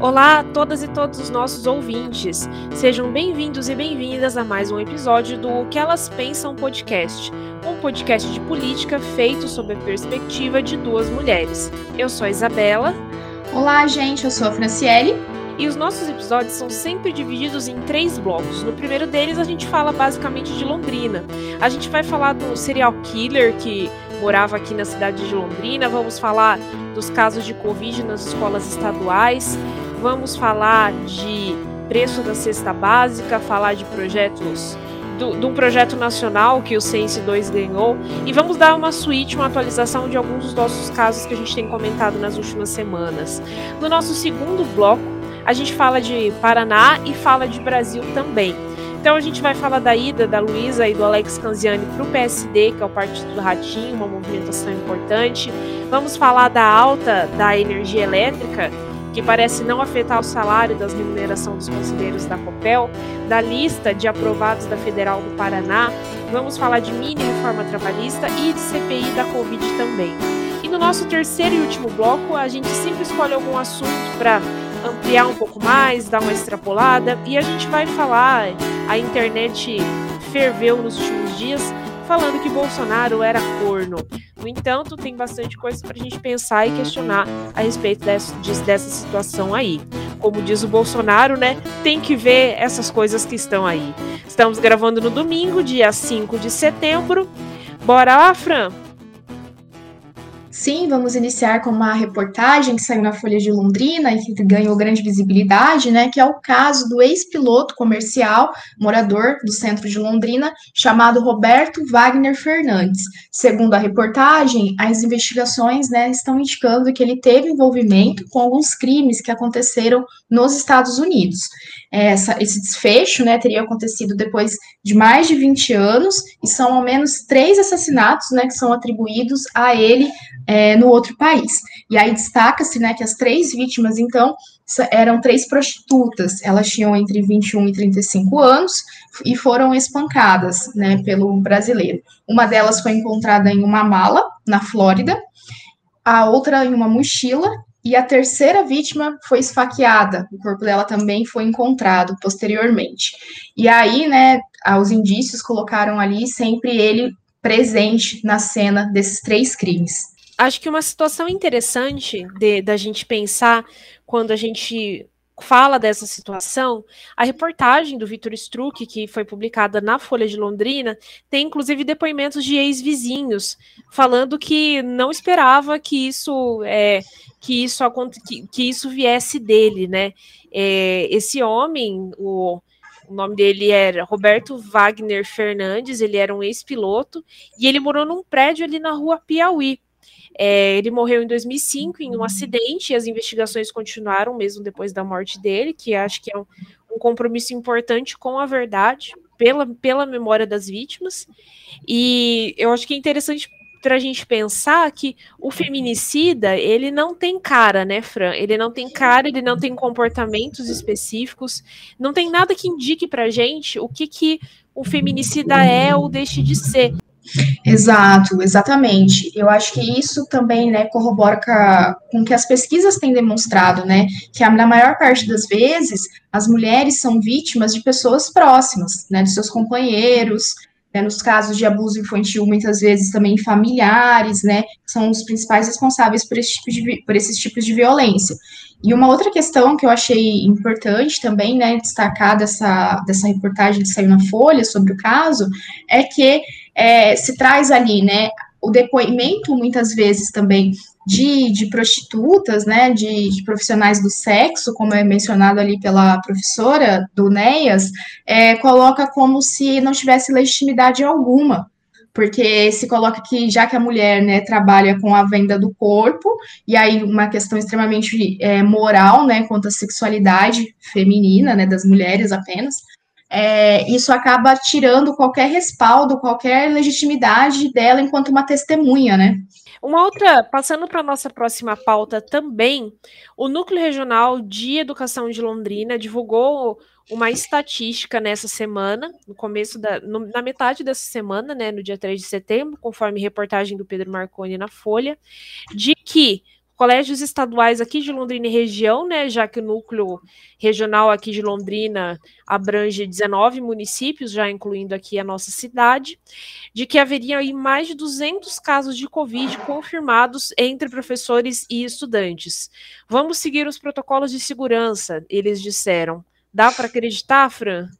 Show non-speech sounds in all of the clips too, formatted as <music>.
Olá a todas e todos os nossos ouvintes. Sejam bem-vindos e bem-vindas a mais um episódio do O que elas pensam podcast, um podcast de política feito sob a perspectiva de duas mulheres. Eu sou a Isabela. Olá, gente, eu sou a Franciele. E os nossos episódios são sempre divididos em três blocos. No primeiro deles, a gente fala basicamente de Londrina. A gente vai falar do serial killer que morava aqui na cidade de Londrina, vamos falar dos casos de Covid nas escolas estaduais, vamos falar de preço da cesta básica, falar de projetos do, de um projeto nacional que o Sense 2 ganhou e vamos dar uma suíte, uma atualização de alguns dos nossos casos que a gente tem comentado nas últimas semanas. No nosso segundo bloco, a gente fala de Paraná e fala de Brasil também. Então a gente vai falar da ida da Luísa e do Alex Canziani para o PSD, que é o Partido do Ratinho, uma movimentação importante. Vamos falar da alta da energia elétrica que parece não afetar o salário das remuneração dos conselheiros da COPEL, da lista de aprovados da Federal do Paraná, vamos falar de mini reforma trabalhista e de CPI da Covid também. E no nosso terceiro e último bloco, a gente sempre escolhe algum assunto para ampliar um pouco mais, dar uma extrapolada, e a gente vai falar, a internet ferveu nos últimos dias, falando que Bolsonaro era corno. No entanto, tem bastante coisa para a gente pensar e questionar a respeito dessa, dessa situação aí. Como diz o Bolsonaro, né? Tem que ver essas coisas que estão aí. Estamos gravando no domingo, dia 5 de setembro. Bora lá, Fran? Sim, vamos iniciar com uma reportagem que saiu na Folha de Londrina e que ganhou grande visibilidade, né? Que é o caso do ex-piloto comercial, morador do centro de Londrina, chamado Roberto Wagner Fernandes. Segundo a reportagem, as investigações né, estão indicando que ele teve envolvimento com alguns crimes que aconteceram nos Estados Unidos. Essa, esse desfecho né, teria acontecido depois de mais de 20 anos, e são ao menos três assassinatos né, que são atribuídos a ele é, no outro país. E aí destaca-se né, que as três vítimas, então, eram três prostitutas. Elas tinham entre 21 e 35 anos e foram espancadas né, pelo brasileiro. Uma delas foi encontrada em uma mala, na Flórida, a outra em uma mochila, e a terceira vítima foi esfaqueada. O corpo dela também foi encontrado posteriormente. E aí, né, os indícios colocaram ali sempre ele presente na cena desses três crimes acho que uma situação interessante de, da gente pensar quando a gente fala dessa situação, a reportagem do Vitor Struck, que foi publicada na Folha de Londrina, tem inclusive depoimentos de ex-vizinhos falando que não esperava que isso é, que isso que, que isso viesse dele, né? É, esse homem, o o nome dele era Roberto Wagner Fernandes, ele era um ex-piloto e ele morou num prédio ali na rua Piauí. É, ele morreu em 2005 em um acidente e as investigações continuaram mesmo depois da morte dele, que acho que é um, um compromisso importante com a verdade, pela, pela memória das vítimas. E eu acho que é interessante para a gente pensar que o feminicida ele não tem cara, né, Fran? Ele não tem cara, ele não tem comportamentos específicos, não tem nada que indique para gente o que que o feminicida é ou deixe de ser. Exato, exatamente. Eu acho que isso também, né, corrobora com, com que as pesquisas têm demonstrado, né, que na maior parte das vezes as mulheres são vítimas de pessoas próximas, né, de seus companheiros, né, nos casos de abuso infantil, muitas vezes também familiares, né, são os principais responsáveis por, esse tipo de, por esses tipos de violência. E uma outra questão que eu achei importante também, né, destacar dessa, dessa reportagem que saiu na Folha sobre o caso, é que é, se traz ali, né, o depoimento, muitas vezes também, de, de prostitutas, né, de, de, profissionais do sexo, como é mencionado ali pela professora do NEAS, é, coloca como se não tivesse legitimidade alguma, porque se coloca que já que a mulher né, trabalha com a venda do corpo, e aí uma questão extremamente é, moral, né, quanto à sexualidade feminina, né, das mulheres apenas, é, isso acaba tirando qualquer respaldo, qualquer legitimidade dela enquanto uma testemunha, né? Uma outra, passando para a nossa próxima pauta também, o Núcleo Regional de Educação de Londrina divulgou uma estatística nessa semana, no começo da, no, na metade dessa semana, né, no dia 3 de setembro, conforme reportagem do Pedro Marconi na Folha, de que colégios estaduais aqui de Londrina e região, né, já que o núcleo regional aqui de Londrina abrange 19 municípios, já incluindo aqui a nossa cidade, de que haveria aí mais de 200 casos de Covid confirmados entre professores e estudantes. Vamos seguir os protocolos de segurança, eles disseram. Dá para acreditar, Fran?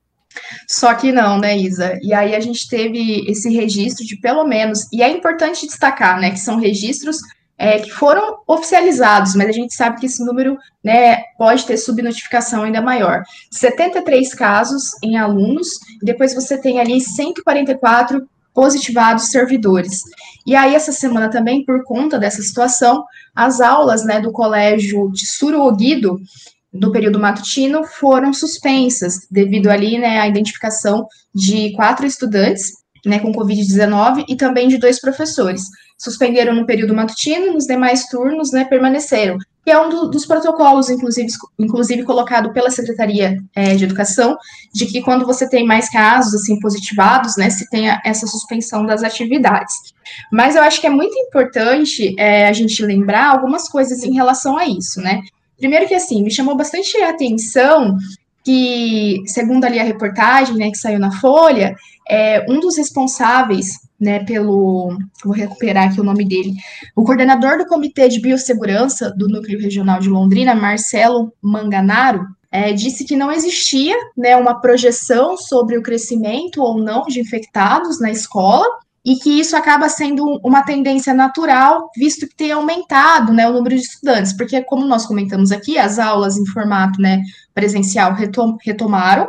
Só que não, né, Isa? E aí a gente teve esse registro de pelo menos, e é importante destacar, né, que são registros é, que foram oficializados, mas a gente sabe que esse número né, pode ter subnotificação ainda maior. 73 casos em alunos, e depois você tem ali 144 positivados servidores. E aí, essa semana também, por conta dessa situação, as aulas né, do colégio de Suruoguido, do período matutino, foram suspensas, devido ali né, à identificação de quatro estudantes né, com Covid-19 e também de dois professores. Suspenderam no período matutino, nos demais turnos, né, permaneceram. Que é um do, dos protocolos, inclusive, inclusive colocado pela Secretaria é, de Educação, de que quando você tem mais casos, assim, positivados, né, se tenha essa suspensão das atividades. Mas eu acho que é muito importante é, a gente lembrar algumas coisas em relação a isso, né. Primeiro que, assim, me chamou bastante atenção que, segundo ali a reportagem, né, que saiu na Folha, é, um dos responsáveis, né, pelo, vou recuperar aqui o nome dele, o coordenador do Comitê de Biossegurança do Núcleo Regional de Londrina, Marcelo Manganaro, é, disse que não existia, né, uma projeção sobre o crescimento ou não de infectados na escola, e que isso acaba sendo uma tendência natural, visto que tem aumentado né, o número de estudantes, porque, como nós comentamos aqui, as aulas em formato né, presencial retom retomaram.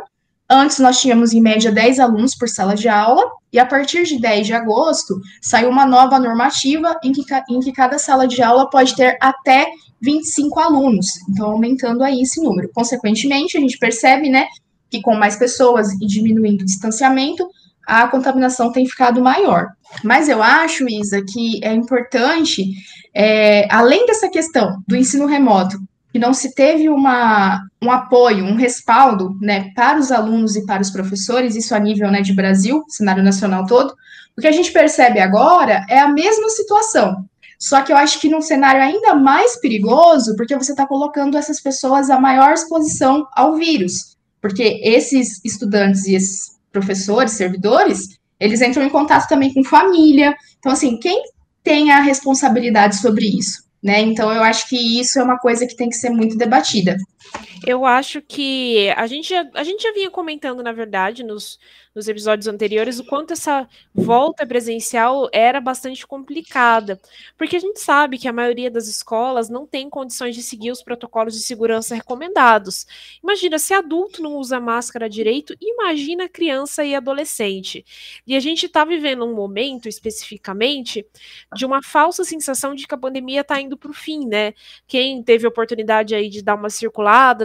Antes nós tínhamos em média 10 alunos por sala de aula, e a partir de 10 de agosto saiu uma nova normativa em que, em que cada sala de aula pode ter até 25 alunos, então aumentando aí esse número. Consequentemente, a gente percebe né, que com mais pessoas e diminuindo o distanciamento, a contaminação tem ficado maior. Mas eu acho, Isa, que é importante, é, além dessa questão do ensino remoto, que não se teve uma, um apoio, um respaldo né, para os alunos e para os professores, isso a nível né, de Brasil, cenário nacional todo, o que a gente percebe agora é a mesma situação. Só que eu acho que num cenário ainda mais perigoso, porque você está colocando essas pessoas a maior exposição ao vírus. Porque esses estudantes e esses professores, servidores, eles entram em contato também com família. Então, assim, quem tem a responsabilidade sobre isso? Né? Então, eu acho que isso é uma coisa que tem que ser muito debatida. Eu acho que a gente, a gente já vinha comentando, na verdade, nos, nos episódios anteriores, o quanto essa volta presencial era bastante complicada, porque a gente sabe que a maioria das escolas não tem condições de seguir os protocolos de segurança recomendados. Imagina, se adulto não usa máscara direito, imagina criança e adolescente. E a gente está vivendo um momento, especificamente, de uma falsa sensação de que a pandemia está indo para o fim, né? Quem teve oportunidade aí de dar uma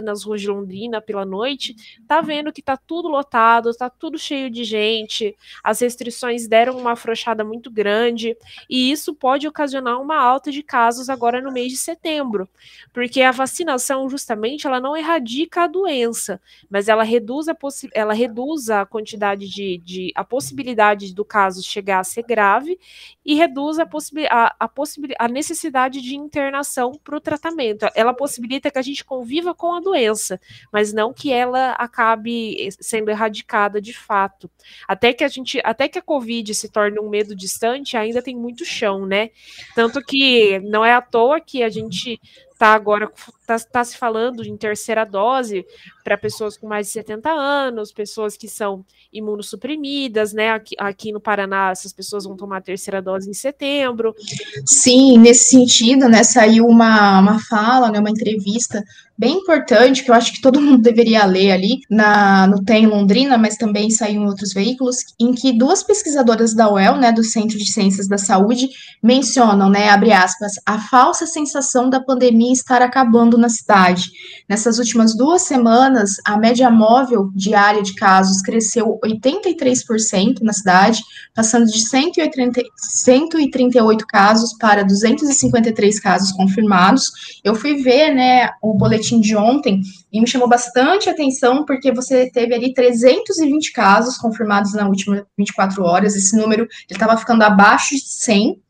nas ruas de Londrina pela noite, tá vendo que tá tudo lotado, tá tudo cheio de gente, as restrições deram uma afrouxada muito grande, e isso pode ocasionar uma alta de casos agora no mês de setembro, porque a vacinação, justamente, ela não erradica a doença, mas ela reduz a, ela reduz a quantidade de, de a possibilidade do caso chegar a ser grave e reduz a, possibi a, a, possibil a necessidade de internação para o tratamento. Ela possibilita que a gente conviva com a doença, mas não que ela acabe sendo erradicada de fato. Até que a gente, até que a Covid se torne um medo distante, ainda tem muito chão, né? Tanto que não é à toa que a gente está agora está tá se falando em terceira dose para pessoas com mais de 70 anos, pessoas que são imunossuprimidas, né? Aqui, aqui no Paraná, essas pessoas vão tomar a terceira dose em setembro. Sim, nesse sentido, né, saiu uma, uma fala, né, uma entrevista bem importante, que eu acho que todo mundo deveria ler ali, na, no TEM Londrina, mas também saiu em outros veículos, em que duas pesquisadoras da UEL, né, do Centro de Ciências da Saúde, mencionam, né, abre aspas, a falsa sensação da pandemia estar acabando na cidade. Nessas últimas duas semanas, a média móvel diária de casos cresceu 83% na cidade, passando de 180, 138 casos para 253 casos confirmados. Eu fui ver, né, o boletim de ontem e me chamou bastante atenção porque você teve ali 320 casos confirmados na última 24 horas. Esse número estava ficando abaixo de 100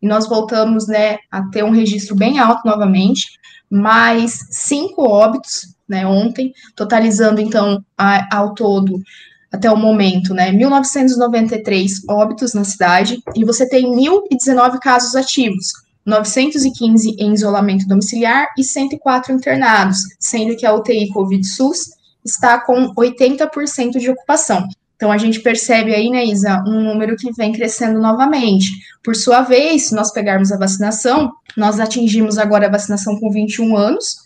e nós voltamos né, a ter um registro bem alto novamente, mais cinco óbitos né, ontem, totalizando então a, ao todo até o momento, né, 1.993 óbitos na cidade, e você tem 1.019 casos ativos, 915 em isolamento domiciliar e 104 internados, sendo que a UTI Covid-SUS está com 80% de ocupação. Então, a gente percebe aí, né, Isa, um número que vem crescendo novamente. Por sua vez, se nós pegarmos a vacinação, nós atingimos agora a vacinação com 21 anos,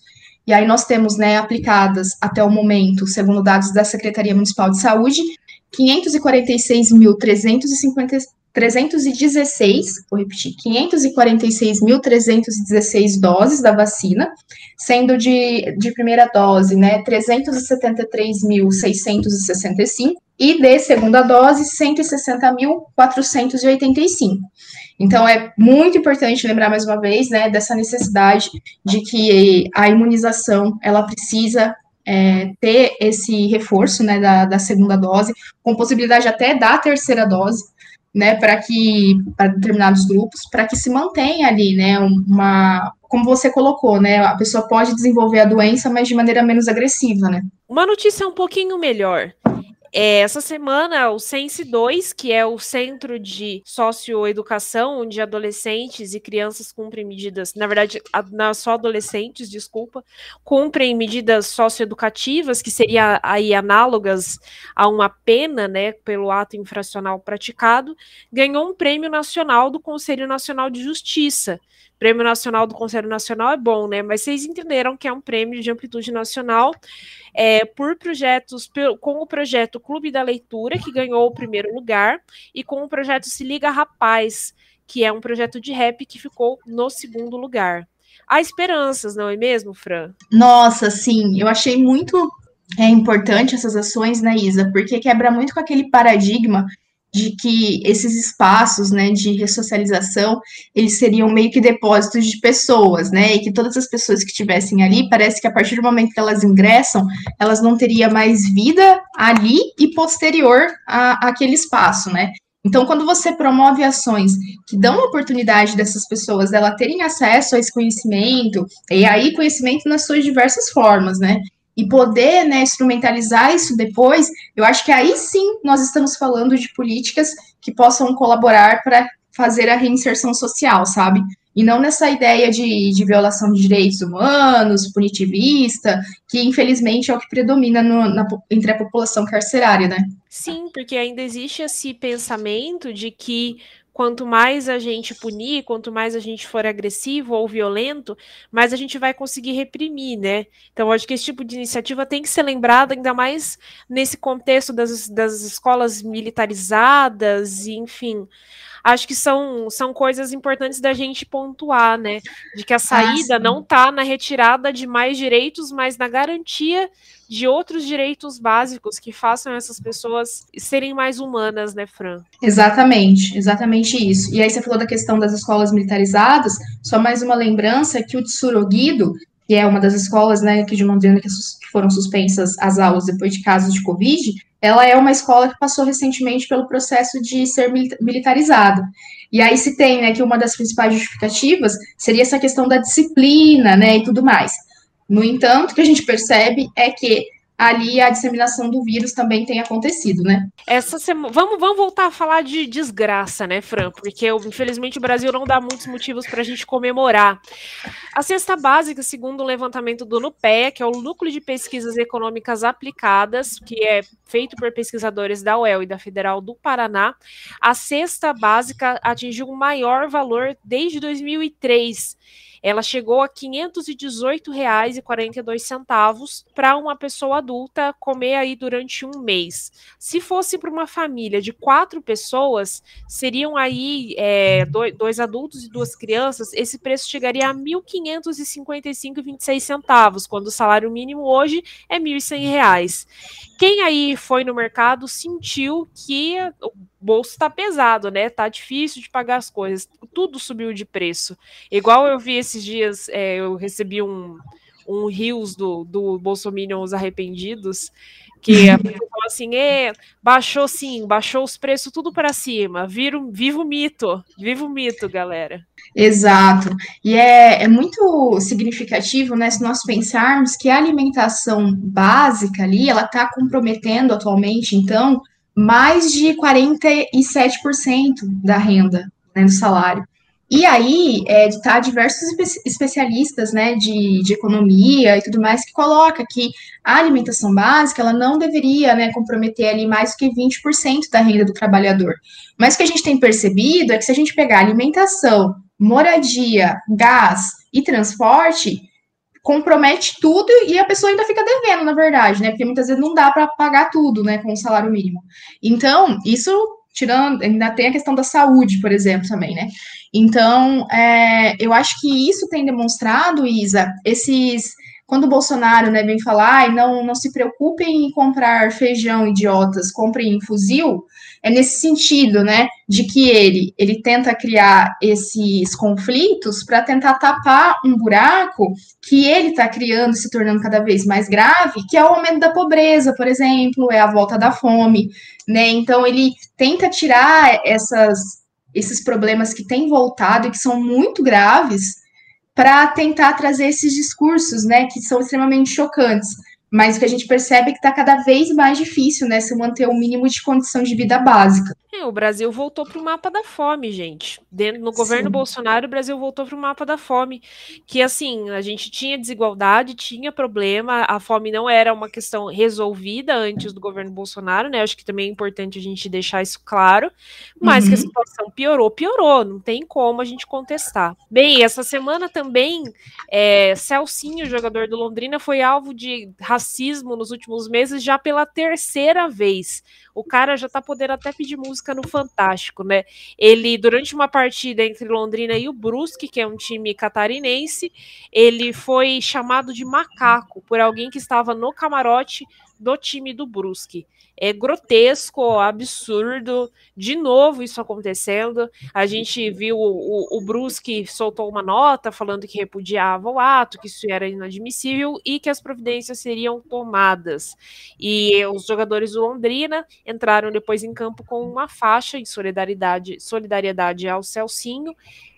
e aí nós temos, né, aplicadas até o momento, segundo dados da Secretaria Municipal de Saúde, 546.350 316, vou repetir, 546.316 doses da vacina, sendo de, de primeira dose, né, 373.665 e de segunda dose, 160.485. Então, é muito importante lembrar mais uma vez, né, dessa necessidade de que a imunização, ela precisa é, ter esse reforço, né, da, da segunda dose, com possibilidade até da terceira dose, né, para que para determinados grupos, para que se mantenha ali, né, uma como você colocou, né, a pessoa pode desenvolver a doença, mas de maneira menos agressiva, né? Uma notícia um pouquinho melhor. É, essa semana, o Sense 2, que é o Centro de Socioeducação, onde adolescentes e crianças cumprem medidas, na verdade, só adolescentes, desculpa, cumprem medidas socioeducativas, que seriam aí análogas a uma pena, né, pelo ato infracional praticado, ganhou um prêmio nacional do Conselho Nacional de Justiça. Prêmio Nacional do Conselho Nacional é bom, né? Mas vocês entenderam que é um prêmio de amplitude nacional é, por projetos, com o projeto Clube da Leitura, que ganhou o primeiro lugar, e com o projeto Se Liga Rapaz, que é um projeto de rap que ficou no segundo lugar. Há esperanças, não é mesmo, Fran? Nossa, sim, eu achei muito é importante essas ações, né, Isa? Porque quebra muito com aquele paradigma de que esses espaços, né, de ressocialização, eles seriam meio que depósitos de pessoas, né, e que todas as pessoas que estivessem ali, parece que a partir do momento que elas ingressam, elas não teriam mais vida ali e posterior a, àquele espaço, né. Então, quando você promove ações que dão a oportunidade dessas pessoas dela terem acesso a esse conhecimento, e aí conhecimento nas suas diversas formas, né? E poder né, instrumentalizar isso depois, eu acho que aí sim nós estamos falando de políticas que possam colaborar para fazer a reinserção social, sabe? E não nessa ideia de, de violação de direitos humanos, punitivista, que infelizmente é o que predomina no, na, entre a população carcerária, né? Sim, porque ainda existe esse pensamento de que quanto mais a gente punir, quanto mais a gente for agressivo ou violento, mais a gente vai conseguir reprimir, né? Então, acho que esse tipo de iniciativa tem que ser lembrada, ainda mais nesse contexto das, das escolas militarizadas, e, enfim acho que são, são coisas importantes da gente pontuar, né? De que a saída ah, não está na retirada de mais direitos, mas na garantia de outros direitos básicos que façam essas pessoas serem mais humanas, né, Fran? Exatamente, exatamente isso. E aí você falou da questão das escolas militarizadas, só mais uma lembrança que o Tsurugido, que é uma das escolas, né, aqui de Londrina que foram suspensas as aulas depois de casos de Covid, ela é uma escola que passou recentemente pelo processo de ser militarizada. E aí se tem, né, que uma das principais justificativas seria essa questão da disciplina, né, e tudo mais. No entanto, o que a gente percebe é que ali a disseminação do vírus também tem acontecido, né? Essa semana, vamos, vamos voltar a falar de desgraça, né, Fran? Porque infelizmente o Brasil não dá muitos motivos para a gente comemorar. A cesta básica, segundo o levantamento do NUPEA, que é o Núcleo de Pesquisas Econômicas Aplicadas, que é feito por pesquisadores da UEL e da Federal do Paraná, a cesta básica atingiu o maior valor desde 2003 ela chegou a R$ 518,42 para uma pessoa adulta comer aí durante um mês. Se fosse para uma família de quatro pessoas, seriam aí é, dois, dois, adultos e duas crianças, esse preço chegaria a R$ 1.555,26, quando o salário mínimo hoje é R$ 1.100. Quem aí foi no mercado sentiu que bolso tá pesado, né? Tá difícil de pagar as coisas. Tudo subiu de preço. Igual eu vi esses dias, é, eu recebi um, um rios do, do Bolsonaro os arrependidos, que a <laughs> pessoa fala assim, é, baixou sim, baixou os preços tudo para cima, vira, viva o mito, viva o mito, galera. Exato. E é, é muito significativo, né, se nós pensarmos que a alimentação básica ali, ela está comprometendo atualmente, então, mais de 47% da renda, né, do salário. E aí, é, tá diversos especialistas, né, de, de economia e tudo mais, que coloca que a alimentação básica, ela não deveria, né, comprometer ali mais do que 20% da renda do trabalhador. Mas o que a gente tem percebido é que se a gente pegar alimentação, moradia, gás e transporte, compromete tudo e a pessoa ainda fica devendo, na verdade, né, porque muitas vezes não dá para pagar tudo, né, com o salário mínimo. Então, isso tirando, ainda tem a questão da saúde, por exemplo, também, né? Então, é, eu acho que isso tem demonstrado, Isa, esses. Quando o Bolsonaro né, vem falar, e não, não se preocupem em comprar feijão, idiotas, comprem fuzil, é nesse sentido, né, de que ele, ele tenta criar esses conflitos para tentar tapar um buraco que ele está criando, se tornando cada vez mais grave, que é o aumento da pobreza, por exemplo, é a volta da fome, né? Então ele tenta tirar essas, esses problemas que têm voltado e que são muito graves para tentar trazer esses discursos, né, que são extremamente chocantes mas o que a gente percebe é que está cada vez mais difícil, né, se manter o um mínimo de condição de vida básica. O Brasil voltou para o mapa da fome, gente. Dentro, no governo Sim. Bolsonaro, o Brasil voltou para o mapa da fome. Que assim, a gente tinha desigualdade, tinha problema, a fome não era uma questão resolvida antes do governo Bolsonaro, né? Acho que também é importante a gente deixar isso claro. Mas uhum. que a uhum. situação piorou, piorou, não tem como a gente contestar. Bem, essa semana também, é, Celcinho, jogador do Londrina, foi alvo de racismo nos últimos meses já pela terceira vez. O cara já tá podendo até pedir música no Fantástico, né? Ele, durante uma partida entre Londrina e o Brusque, que é um time catarinense, ele foi chamado de macaco por alguém que estava no camarote do time do Brusque. É grotesco, absurdo. De novo isso acontecendo. A gente viu o, o, o Brusque soltou uma nota falando que repudiava o ato, que isso era inadmissível e que as providências seriam tomadas. E os jogadores do Londrina entraram depois em campo com uma faixa em solidariedade, solidariedade ao Celcinho,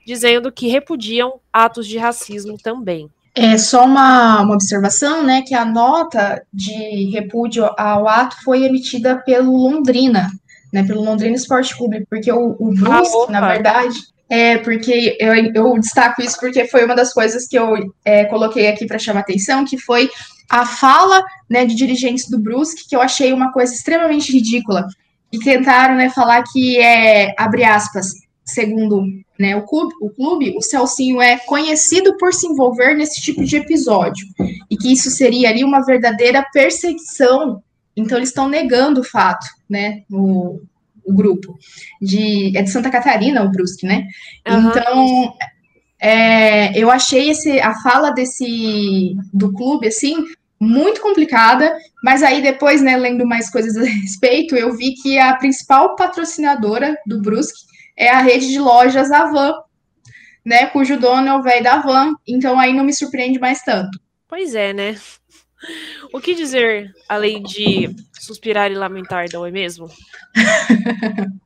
dizendo que repudiam atos de racismo também. É só uma, uma observação, né, que a nota de repúdio ao ato foi emitida pelo Londrina, né, pelo Londrina Esporte Clube, porque o, o Brusque, ah, na verdade, é porque eu, eu, destaco isso porque foi uma das coisas que eu é, coloquei aqui para chamar atenção, que foi a fala, né, de dirigentes do Brusque, que eu achei uma coisa extremamente ridícula, e tentaram, né, falar que é, abre aspas, segundo né, o, clube, o clube, o Celcinho é conhecido por se envolver nesse tipo de episódio, e que isso seria ali uma verdadeira perseguição. Então, eles estão negando o fato, né, o, o grupo. De, é de Santa Catarina, o Brusque, né? Uhum. Então, é, eu achei esse, a fala desse do clube, assim, muito complicada, mas aí depois, né, lendo mais coisas a <laughs> respeito, eu vi que a principal patrocinadora do Brusque é a rede de lojas Avan, né? Cujo dono é o velho da Van, então aí não me surpreende mais tanto. Pois é, né? O que dizer além de suspirar e lamentar, não é mesmo? <laughs>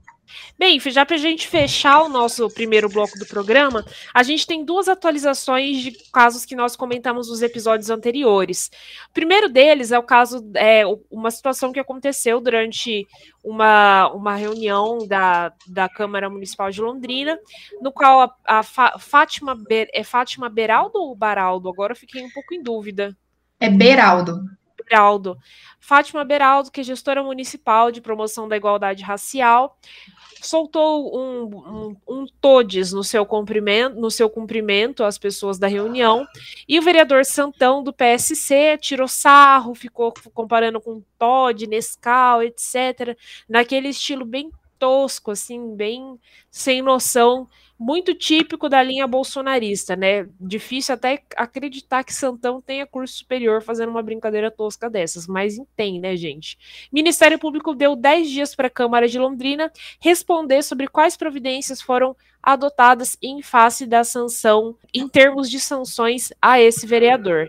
Bem, já para a gente fechar o nosso primeiro bloco do programa, a gente tem duas atualizações de casos que nós comentamos nos episódios anteriores. O primeiro deles é o caso, é uma situação que aconteceu durante uma, uma reunião da, da Câmara Municipal de Londrina, no qual a, a Fátima, é Fátima Beraldo ou Baraldo? Agora eu fiquei um pouco em dúvida. É Beraldo. Beraldo. Fátima Beraldo, que é gestora municipal de promoção da igualdade racial, soltou um, um, um todes no seu cumprimento, no seu cumprimento às pessoas da reunião, e o vereador Santão do PSC tirou sarro, ficou comparando com Todd, Nescau, etc, naquele estilo bem tosco, assim, bem sem noção muito típico da linha bolsonarista, né? Difícil até acreditar que Santão tenha curso superior fazendo uma brincadeira tosca dessas, mas tem, né, gente? Ministério Público deu 10 dias para a Câmara de Londrina responder sobre quais providências foram adotadas em face da sanção, em termos de sanções a esse vereador.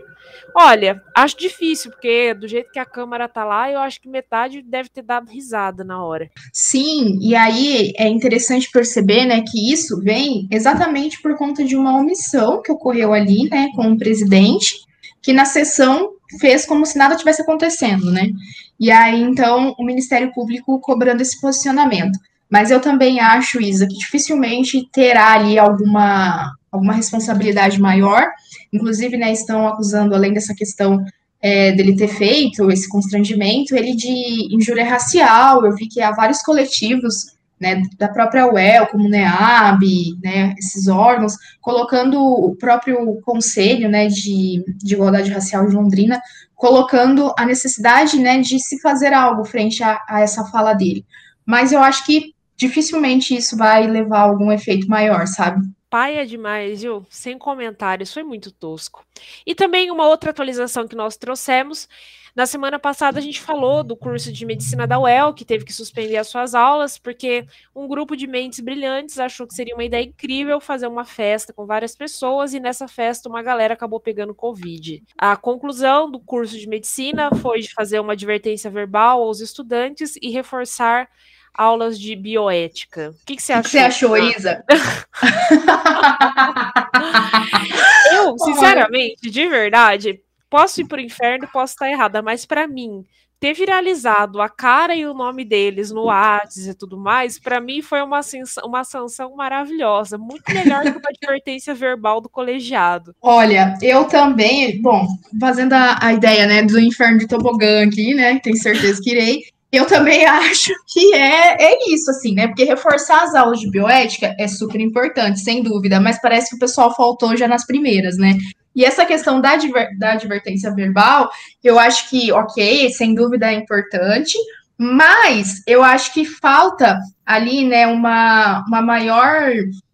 Olha, acho difícil, porque do jeito que a Câmara tá lá, eu acho que metade deve ter dado risada na hora. Sim, e aí é interessante perceber, né, que isso vem exatamente por conta de uma omissão que ocorreu ali, né, com o presidente, que na sessão fez como se nada tivesse acontecendo, né? E aí, então, o Ministério Público cobrando esse posicionamento. Mas eu também acho, Isa, que dificilmente terá ali alguma, alguma responsabilidade maior. Inclusive, né, estão acusando, além dessa questão é, dele ter feito esse constrangimento, ele de injúria racial. Eu vi que há vários coletivos né, da própria UEL, como o NEAB, né, esses órgãos, colocando o próprio Conselho né, de, de Igualdade Racial de Londrina, colocando a necessidade né, de se fazer algo frente a, a essa fala dele. Mas eu acho que dificilmente isso vai levar a algum efeito maior, sabe? Paia demais, viu? Sem comentários, foi muito tosco. E também uma outra atualização que nós trouxemos. Na semana passada a gente falou do curso de medicina da UEL, que teve que suspender as suas aulas, porque um grupo de mentes brilhantes achou que seria uma ideia incrível fazer uma festa com várias pessoas, e nessa festa uma galera acabou pegando Covid. A conclusão do curso de medicina foi de fazer uma advertência verbal aos estudantes e reforçar aulas de bioética. O que, que você achou? O que você achou, Isa? <laughs> eu, sinceramente, de verdade, posso ir para o inferno, posso estar errada, mas para mim, ter viralizado a cara e o nome deles no WhatsApp e tudo mais, para mim foi uma, uma sanção maravilhosa, muito melhor que uma advertência verbal do colegiado. Olha, eu também, bom, fazendo a, a ideia, né, do inferno de tobogã aqui, né, tenho certeza que irei, eu também <laughs> acho que é, é isso, assim, né? Porque reforçar as aulas de bioética é super importante, sem dúvida, mas parece que o pessoal faltou já nas primeiras, né? E essa questão da, adver, da advertência verbal, eu acho que, ok, sem dúvida é importante, mas eu acho que falta ali, né, uma, uma maior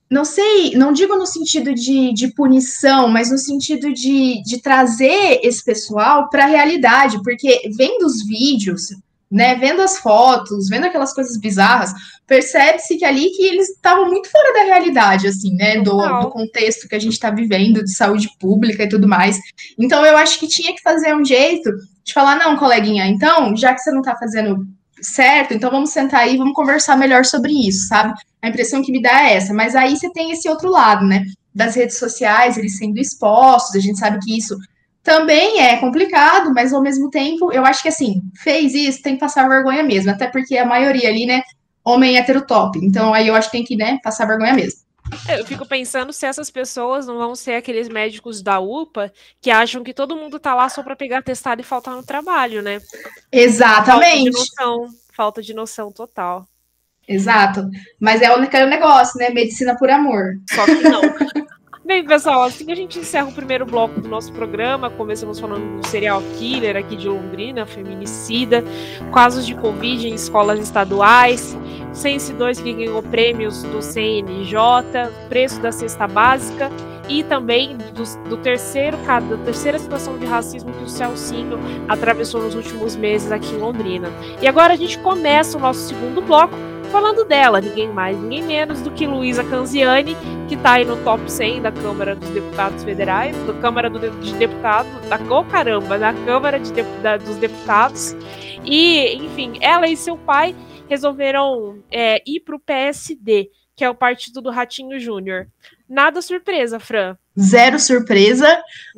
não sei, não digo no sentido de, de punição, mas no sentido de, de trazer esse pessoal para a realidade, porque vendo os vídeos, né, vendo as fotos, vendo aquelas coisas bizarras, percebe-se que ali que eles estavam muito fora da realidade, assim, né, do, do contexto que a gente está vivendo, de saúde pública e tudo mais. Então, eu acho que tinha que fazer um jeito de falar, não, coleguinha, então, já que você não está fazendo certo, então vamos sentar aí e vamos conversar melhor sobre isso, sabe? A impressão que me dá é essa, mas aí você tem esse outro lado, né, das redes sociais, eles sendo expostos, a gente sabe que isso também é complicado, mas ao mesmo tempo, eu acho que assim, fez isso, tem que passar vergonha mesmo, até porque a maioria ali, né, homem hétero top. Então aí eu acho que tem que, né, passar vergonha mesmo. Eu fico pensando se essas pessoas não vão ser aqueles médicos da UPA que acham que todo mundo tá lá só para pegar testado e faltar no trabalho, né? Exatamente. Falta de noção, falta de noção total. Exato. Mas é o negócio, né? Medicina por amor. Só que não. <laughs> Bem, pessoal, assim a gente encerra o primeiro bloco do nosso programa. Começamos falando do serial killer aqui de Londrina, feminicida, casos de Covid em escolas estaduais, Sense 2 que ganhou prêmios do CNJ, preço da cesta básica e também do, do terceiro da terceira situação de racismo que o Celcinho atravessou nos últimos meses aqui em Londrina. E agora a gente começa o nosso segundo bloco falando dela, ninguém mais, ninguém menos do que Luísa Canziani, que está aí no top 100 da Câmara dos Deputados Federais, da Câmara do, de Deputados, da oh, caramba, da Câmara de, da, dos Deputados. E, enfim, ela e seu pai resolveram é, ir para o PSD, que é o partido do Ratinho Júnior. Nada surpresa, Fran. Zero surpresa.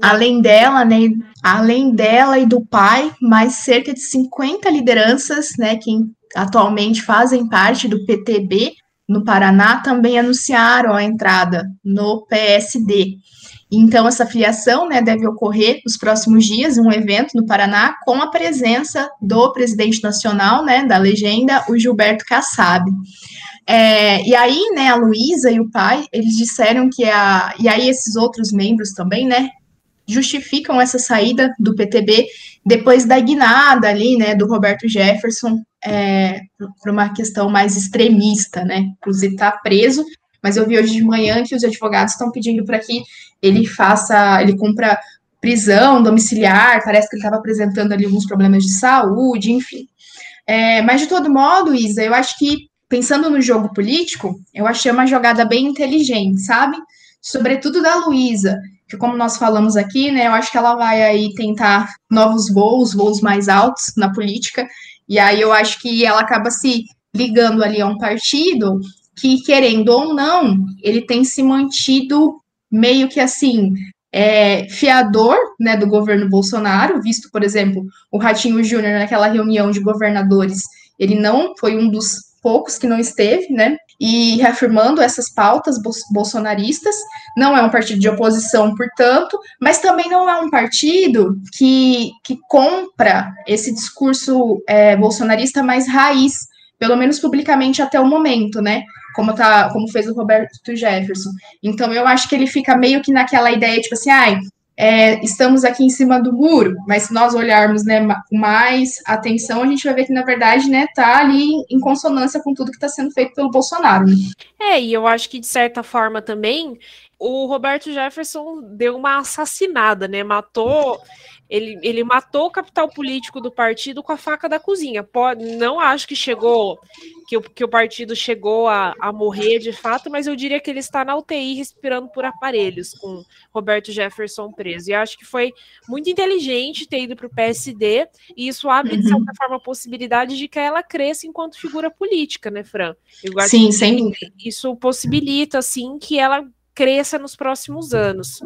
Além dela, né? Além dela e do pai, mais cerca de 50 lideranças, né? Que atualmente fazem parte do PTB no Paraná também anunciaram a entrada no PSD. Então, essa filiação né, deve ocorrer nos próximos dias, um evento no Paraná, com a presença do presidente nacional né, da legenda, o Gilberto Kassab. É, e aí, né, a Luísa e o pai, eles disseram que a. E aí, esses outros membros também, né, justificam essa saída do PTB depois da guinada ali, né, do Roberto Jefferson é, por uma questão mais extremista, né, inclusive está preso, mas eu vi hoje de manhã que os advogados estão pedindo para que ele faça, ele cumpra prisão domiciliar, parece que ele estava apresentando ali alguns problemas de saúde, enfim. É, mas, de todo modo, Isa, eu acho que, pensando no jogo político, eu achei uma jogada bem inteligente, sabe? Sobretudo da Luísa, que como nós falamos aqui, né, eu acho que ela vai aí tentar novos voos, voos mais altos na política, e aí eu acho que ela acaba se ligando ali a um partido que, querendo ou não, ele tem se mantido meio que assim, é, fiador né, do governo Bolsonaro, visto, por exemplo, o Ratinho Júnior naquela reunião de governadores, ele não foi um dos poucos que não esteve, né? E reafirmando essas pautas bolsonaristas, não é um partido de oposição, portanto, mas também não é um partido que, que compra esse discurso é, bolsonarista mais raiz, pelo menos publicamente até o momento, né? Como, tá, como fez o Roberto Jefferson. Então, eu acho que ele fica meio que naquela ideia, tipo assim, ai, é, estamos aqui em cima do muro, mas se nós olharmos né, com mais atenção, a gente vai ver que, na verdade, né, tá ali em consonância com tudo que está sendo feito pelo Bolsonaro. Né? É, e eu acho que, de certa forma, também, o Roberto Jefferson deu uma assassinada, né? Matou ele, ele matou o capital político do partido com a faca da cozinha. Pode, não acho que chegou, que o, que o partido chegou a, a morrer de fato, mas eu diria que ele está na UTI respirando por aparelhos, com Roberto Jefferson preso. E acho que foi muito inteligente ter ido para o PSD, e isso abre, uhum. de certa forma, a possibilidade de que ela cresça enquanto figura política, né, Fran? Sim, sem dúvida. Isso possibilita, assim, que ela cresça nos próximos anos.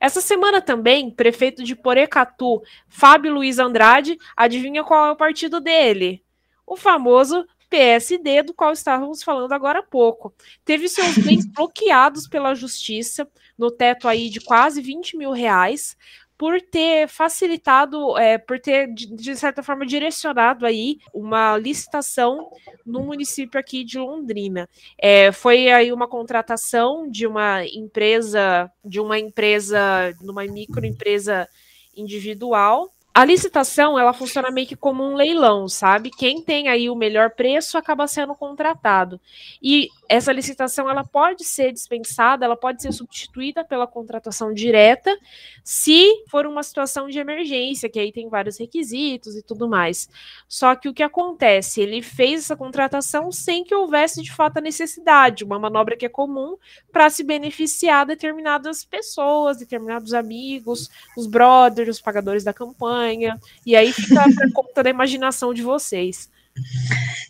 Essa semana também, prefeito de Porecatu, Fábio Luiz Andrade, adivinha qual é o partido dele? O famoso PSD, do qual estávamos falando agora há pouco. Teve seus bens <laughs> bloqueados pela justiça, no teto aí de quase 20 mil reais, por ter facilitado, é, por ter, de, de, certa forma, direcionado aí uma licitação no município aqui de Londrina. É, foi aí uma contratação de uma empresa, de uma empresa, numa microempresa individual, a licitação, ela funciona meio que como um leilão, sabe? Quem tem aí o melhor preço acaba sendo contratado. E essa licitação, ela pode ser dispensada, ela pode ser substituída pela contratação direta, se for uma situação de emergência, que aí tem vários requisitos e tudo mais. Só que o que acontece? Ele fez essa contratação sem que houvesse de fato a necessidade, uma manobra que é comum para se beneficiar determinadas pessoas, determinados amigos, os brothers, os pagadores da campanha campanha, e aí fica por conta da imaginação de vocês.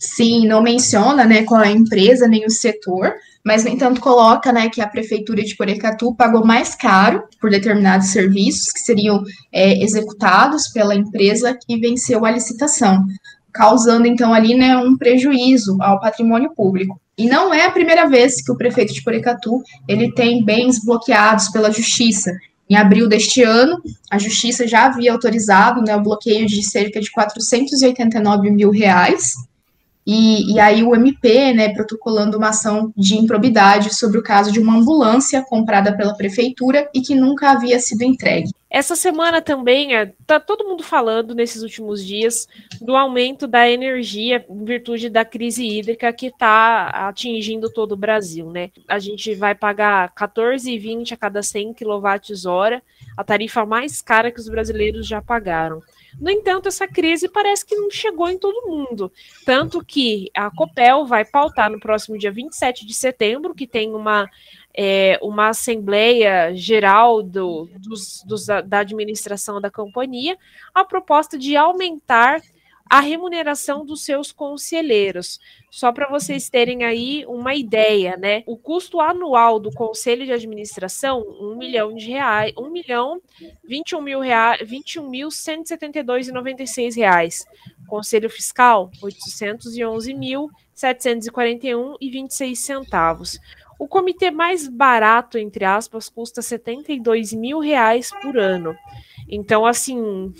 Sim, não menciona né, qual é a empresa nem o setor, mas, no entanto, coloca né, que a prefeitura de Porecatu pagou mais caro por determinados serviços que seriam é, executados pela empresa que venceu a licitação, causando, então, ali né, um prejuízo ao patrimônio público. E não é a primeira vez que o prefeito de Porecatu ele tem bens bloqueados pela justiça. Em abril deste ano, a Justiça já havia autorizado né, o bloqueio de cerca de 489 mil reais, e, e, aí o MP, né, protocolando uma ação de improbidade sobre o caso de uma ambulância comprada pela prefeitura e que nunca havia sido entregue. Essa semana também, é, tá todo mundo falando nesses últimos dias do aumento da energia em virtude da crise hídrica que está atingindo todo o Brasil, né? A gente vai pagar 14,20 a cada 100 kWh, a tarifa mais cara que os brasileiros já pagaram. No entanto, essa crise parece que não chegou em todo mundo. Tanto que a COPEL vai pautar no próximo dia 27 de setembro, que tem uma, é, uma Assembleia Geral do, dos, dos, da administração da companhia, a proposta de aumentar a remuneração dos seus conselheiros. Só para vocês terem aí uma ideia, né? O custo anual do conselho de administração, um milhão de reais, um milhão, 21 mil reais, 21 mil 172,96 reais. Conselho fiscal, 811 mil 741 e 26 centavos. O comitê mais barato, entre aspas, custa 72 mil reais por ano. Então, assim,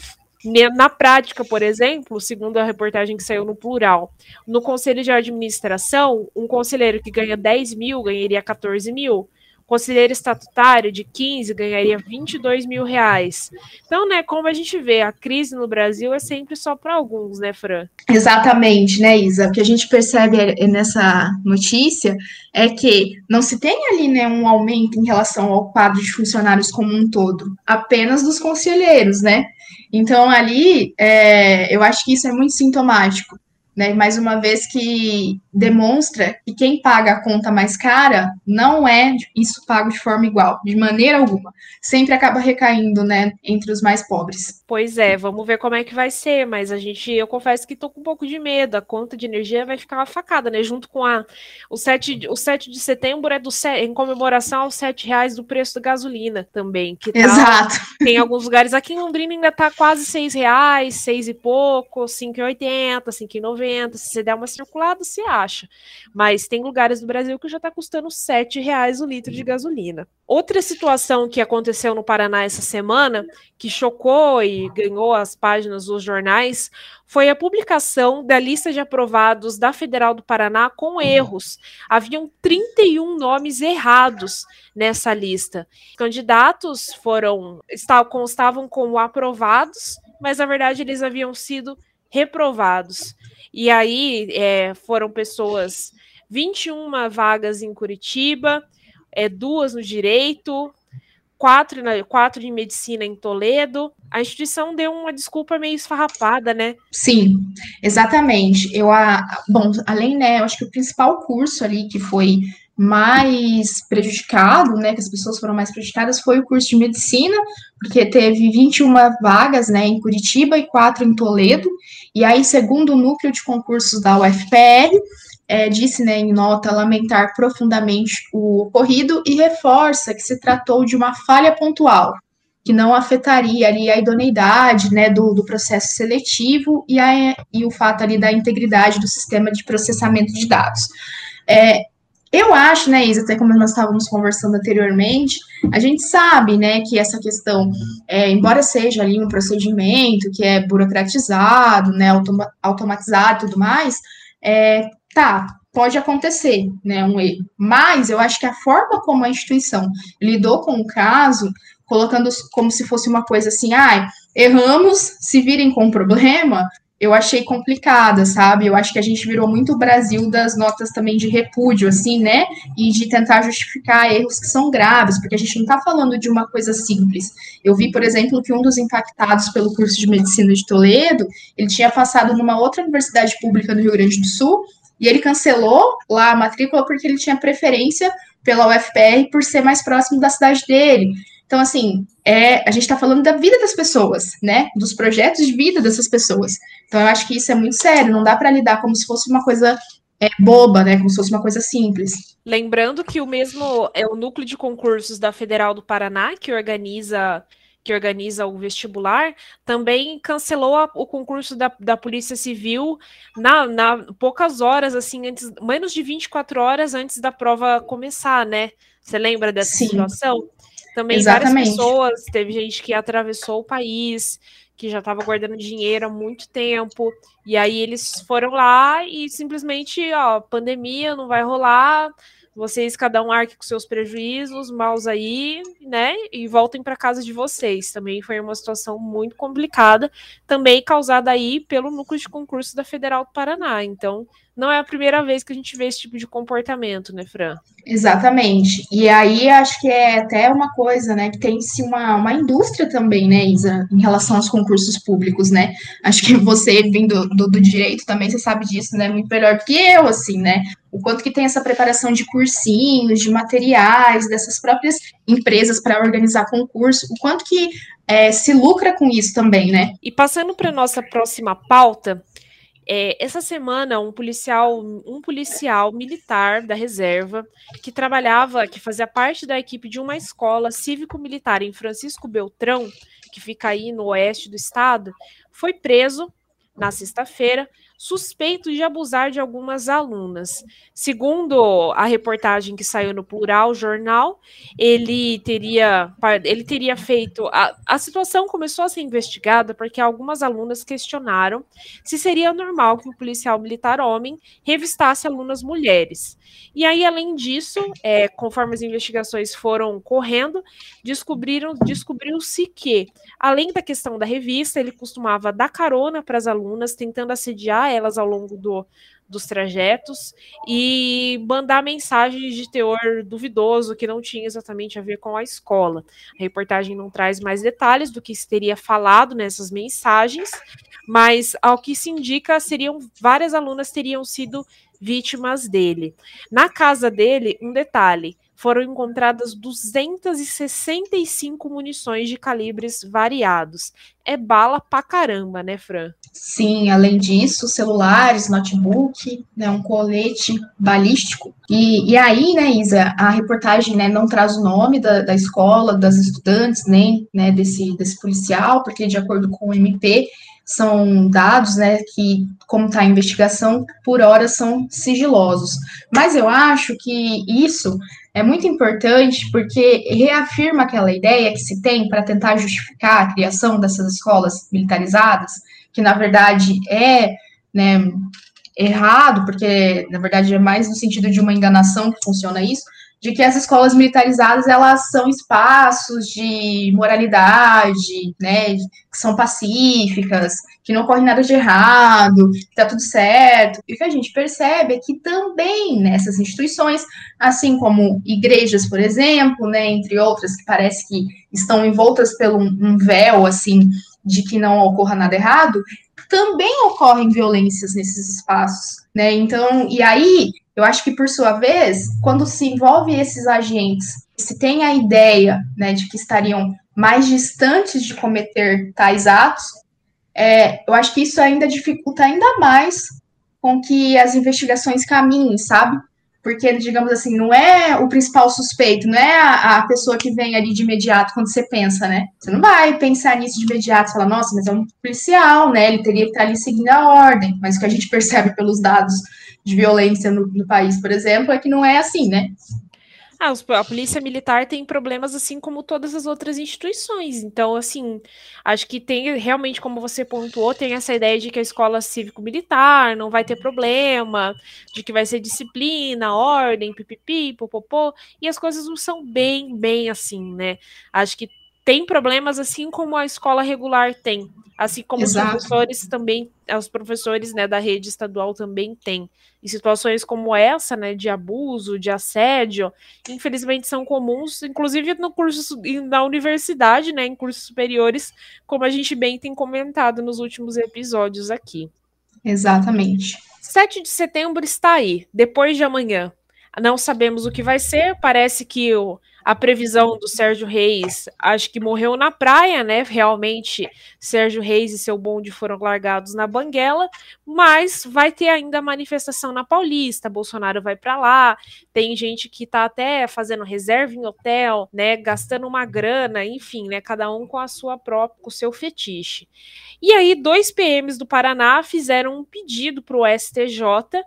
na prática, por exemplo, segundo a reportagem que saiu no plural, no conselho de administração, um conselheiro que ganha 10 mil ganharia 14 mil, conselheiro estatutário de 15 ganharia 22 mil reais. Então, né, como a gente vê, a crise no Brasil é sempre só para alguns, né, Fran? Exatamente, né, Isa? O que a gente percebe nessa notícia é que não se tem ali, né, um aumento em relação ao quadro de funcionários como um todo, apenas dos conselheiros, né? Então, ali, é, eu acho que isso é muito sintomático, né? Mais uma vez que demonstra que quem paga a conta mais cara não é isso pago de forma igual, de maneira alguma. Sempre acaba recaindo, né, entre os mais pobres. Pois é, vamos ver como é que vai ser, mas a gente, eu confesso que tô com um pouco de medo. A conta de energia vai ficar uma facada, né? Junto com a o 7, o 7 de setembro é do em comemoração aos 7 reais do preço da gasolina também. Que tá, Exato. Tem alguns lugares aqui em Londrina ainda tá quase 6 reais, 6 e pouco, 5,80, 5,90. Se você der uma circulada, você acha. Mas tem lugares do Brasil que já está custando 7 reais o litro de gasolina. Outra situação que aconteceu no Paraná essa semana, que chocou e ganhou as páginas dos jornais, foi a publicação da lista de aprovados da Federal do Paraná com erros. Haviam 31 nomes errados nessa lista. Candidatos foram constavam como aprovados, mas na verdade eles haviam sido reprovados. E aí é, foram pessoas, 21 vagas em Curitiba, é, duas no direito, quatro, na, quatro em medicina em Toledo. A instituição deu uma desculpa meio esfarrapada, né? Sim, exatamente. Eu, a, bom, além, né, eu acho que o principal curso ali que foi mais prejudicado, né, que as pessoas foram mais prejudicadas, foi o curso de medicina, porque teve 21 vagas, né, em Curitiba e quatro em Toledo, e aí, segundo o núcleo de concursos da UFPR, é, disse né, em nota lamentar profundamente o ocorrido e reforça que se tratou de uma falha pontual, que não afetaria ali a idoneidade né, do, do processo seletivo e, a, e o fato ali da integridade do sistema de processamento de dados. É, eu acho, né, Isa, até como nós estávamos conversando anteriormente, a gente sabe, né, que essa questão, é, embora seja ali um procedimento que é burocratizado, né, automa automatizado e tudo mais, é, tá, pode acontecer, né, um erro. Mas eu acho que a forma como a instituição lidou com o caso, colocando como se fosse uma coisa assim, ah, erramos, se virem com problema, eu achei complicada, sabe? Eu acho que a gente virou muito o Brasil das notas também de repúdio, assim, né? E de tentar justificar erros que são graves, porque a gente não está falando de uma coisa simples. Eu vi, por exemplo, que um dos impactados pelo curso de medicina de Toledo, ele tinha passado numa outra universidade pública do Rio Grande do Sul e ele cancelou lá a matrícula porque ele tinha preferência pela UFPR por ser mais próximo da cidade dele. Então, assim, é, a gente está falando da vida das pessoas, né? Dos projetos de vida dessas pessoas. Então, eu acho que isso é muito sério, não dá para lidar como se fosse uma coisa é, boba, né? Como se fosse uma coisa simples. Lembrando que o mesmo é o núcleo de concursos da Federal do Paraná que organiza que organiza o vestibular, também cancelou a, o concurso da, da Polícia Civil na, na, poucas horas, assim, antes, menos de 24 horas antes da prova começar, né? Você lembra dessa Sim, situação? Também exatamente. várias pessoas, teve gente que atravessou o país, que já estava guardando dinheiro há muito tempo, e aí eles foram lá e simplesmente, ó, pandemia não vai rolar, vocês, cada um arque com seus prejuízos, maus aí, né? E voltem para casa de vocês. Também foi uma situação muito complicada, também causada aí pelo núcleo de concurso da Federal do Paraná. Então, não é a primeira vez que a gente vê esse tipo de comportamento, né, Fran? Exatamente. E aí acho que é até uma coisa, né, que tem-se uma, uma indústria também, né, Isa, em relação aos concursos públicos, né? Acho que você, vindo do, do direito, também você sabe disso, né, muito melhor que eu, assim, né? O quanto que tem essa preparação de cursinhos, de materiais, dessas próprias empresas para organizar concurso, o quanto que é, se lucra com isso também, né? E passando para nossa próxima pauta, é, essa semana, um policial, um policial militar da reserva que trabalhava, que fazia parte da equipe de uma escola cívico-militar em Francisco Beltrão, que fica aí no oeste do estado, foi preso na sexta-feira suspeito de abusar de algumas alunas. Segundo a reportagem que saiu no Plural Jornal, ele teria, ele teria feito. A, a situação começou a ser investigada porque algumas alunas questionaram se seria normal que um policial militar homem revistasse alunas mulheres. E aí, além disso, é, conforme as investigações foram correndo, descobriram descobriu-se que, além da questão da revista, ele costumava dar carona para as alunas tentando assediar elas ao longo do, dos trajetos e mandar mensagens de teor duvidoso que não tinha exatamente a ver com a escola. A reportagem não traz mais detalhes do que se teria falado nessas mensagens, mas ao que se indica, seriam várias alunas teriam sido vítimas dele. Na casa dele, um detalhe: foram encontradas 265 munições de calibres variados. É bala pra caramba, né, Fran? Sim, além disso, celulares, notebook, né, um colete balístico. E, e aí, né, Isa, a reportagem né, não traz o nome da, da escola, das estudantes, nem né, desse, desse policial, porque de acordo com o MP, são dados, né, que, como está a investigação, por hora são sigilosos. Mas eu acho que isso é muito importante porque reafirma aquela ideia que se tem para tentar justificar a criação dessas escolas militarizadas, que na verdade é, né, errado, porque na verdade é mais no sentido de uma enganação que funciona isso, de que as escolas militarizadas elas são espaços de moralidade, né, que são pacíficas, que não ocorre nada de errado, que está tudo certo. E o que a gente percebe é que também nessas instituições, assim como igrejas, por exemplo, né, entre outras que parece que estão envoltas pelo um véu assim de que não ocorra nada errado, também ocorrem violências nesses espaços, né? Então, e aí eu acho que, por sua vez, quando se envolve esses agentes, se tem a ideia né, de que estariam mais distantes de cometer tais atos, é, eu acho que isso ainda dificulta ainda mais com que as investigações caminhem, sabe? Porque, digamos assim, não é o principal suspeito, não é a, a, pessoa que vem ali de imediato quando você pensa, né? Você não vai pensar nisso de imediato e falar, nossa, mas é um policial, né? Ele teria que estar ali seguindo a ordem. Mas o que a gente percebe pelos dados de violência no, no país, por exemplo, é que não é assim, né? Ah, a polícia militar tem problemas assim como todas as outras instituições. Então, assim, acho que tem realmente, como você pontuou, tem essa ideia de que a escola cívico-militar não vai ter problema, de que vai ser disciplina, ordem, pipipi, popopô, e as coisas não são bem, bem assim, né? Acho que tem problemas assim como a escola regular tem, assim como Exato. os professores também, os professores né, da rede estadual também têm. E situações como essa, né, de abuso, de assédio, infelizmente são comuns, inclusive no curso na universidade, né, em cursos superiores, como a gente bem tem comentado nos últimos episódios aqui. Exatamente. 7 de setembro está aí, depois de amanhã. Não sabemos o que vai ser, parece que o, a previsão do Sérgio Reis, acho que morreu na praia, né? Realmente, Sérgio Reis e seu bonde foram largados na banguela, mas vai ter ainda manifestação na Paulista. Bolsonaro vai para lá, tem gente que tá até fazendo reserva em hotel, né? Gastando uma grana, enfim, né? Cada um com a sua própria, com o seu fetiche. E aí, dois PMs do Paraná fizeram um pedido para o STJ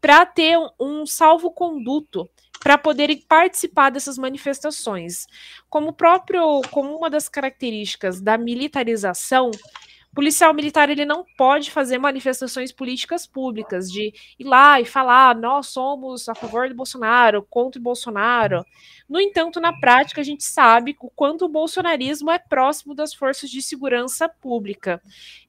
para ter um salvo-conduto para poderem participar dessas manifestações. Como próprio, como uma das características da militarização, policial militar ele não pode fazer manifestações políticas públicas de ir lá e falar nós somos a favor do Bolsonaro, contra o Bolsonaro. No entanto, na prática, a gente sabe o quanto o bolsonarismo é próximo das forças de segurança pública.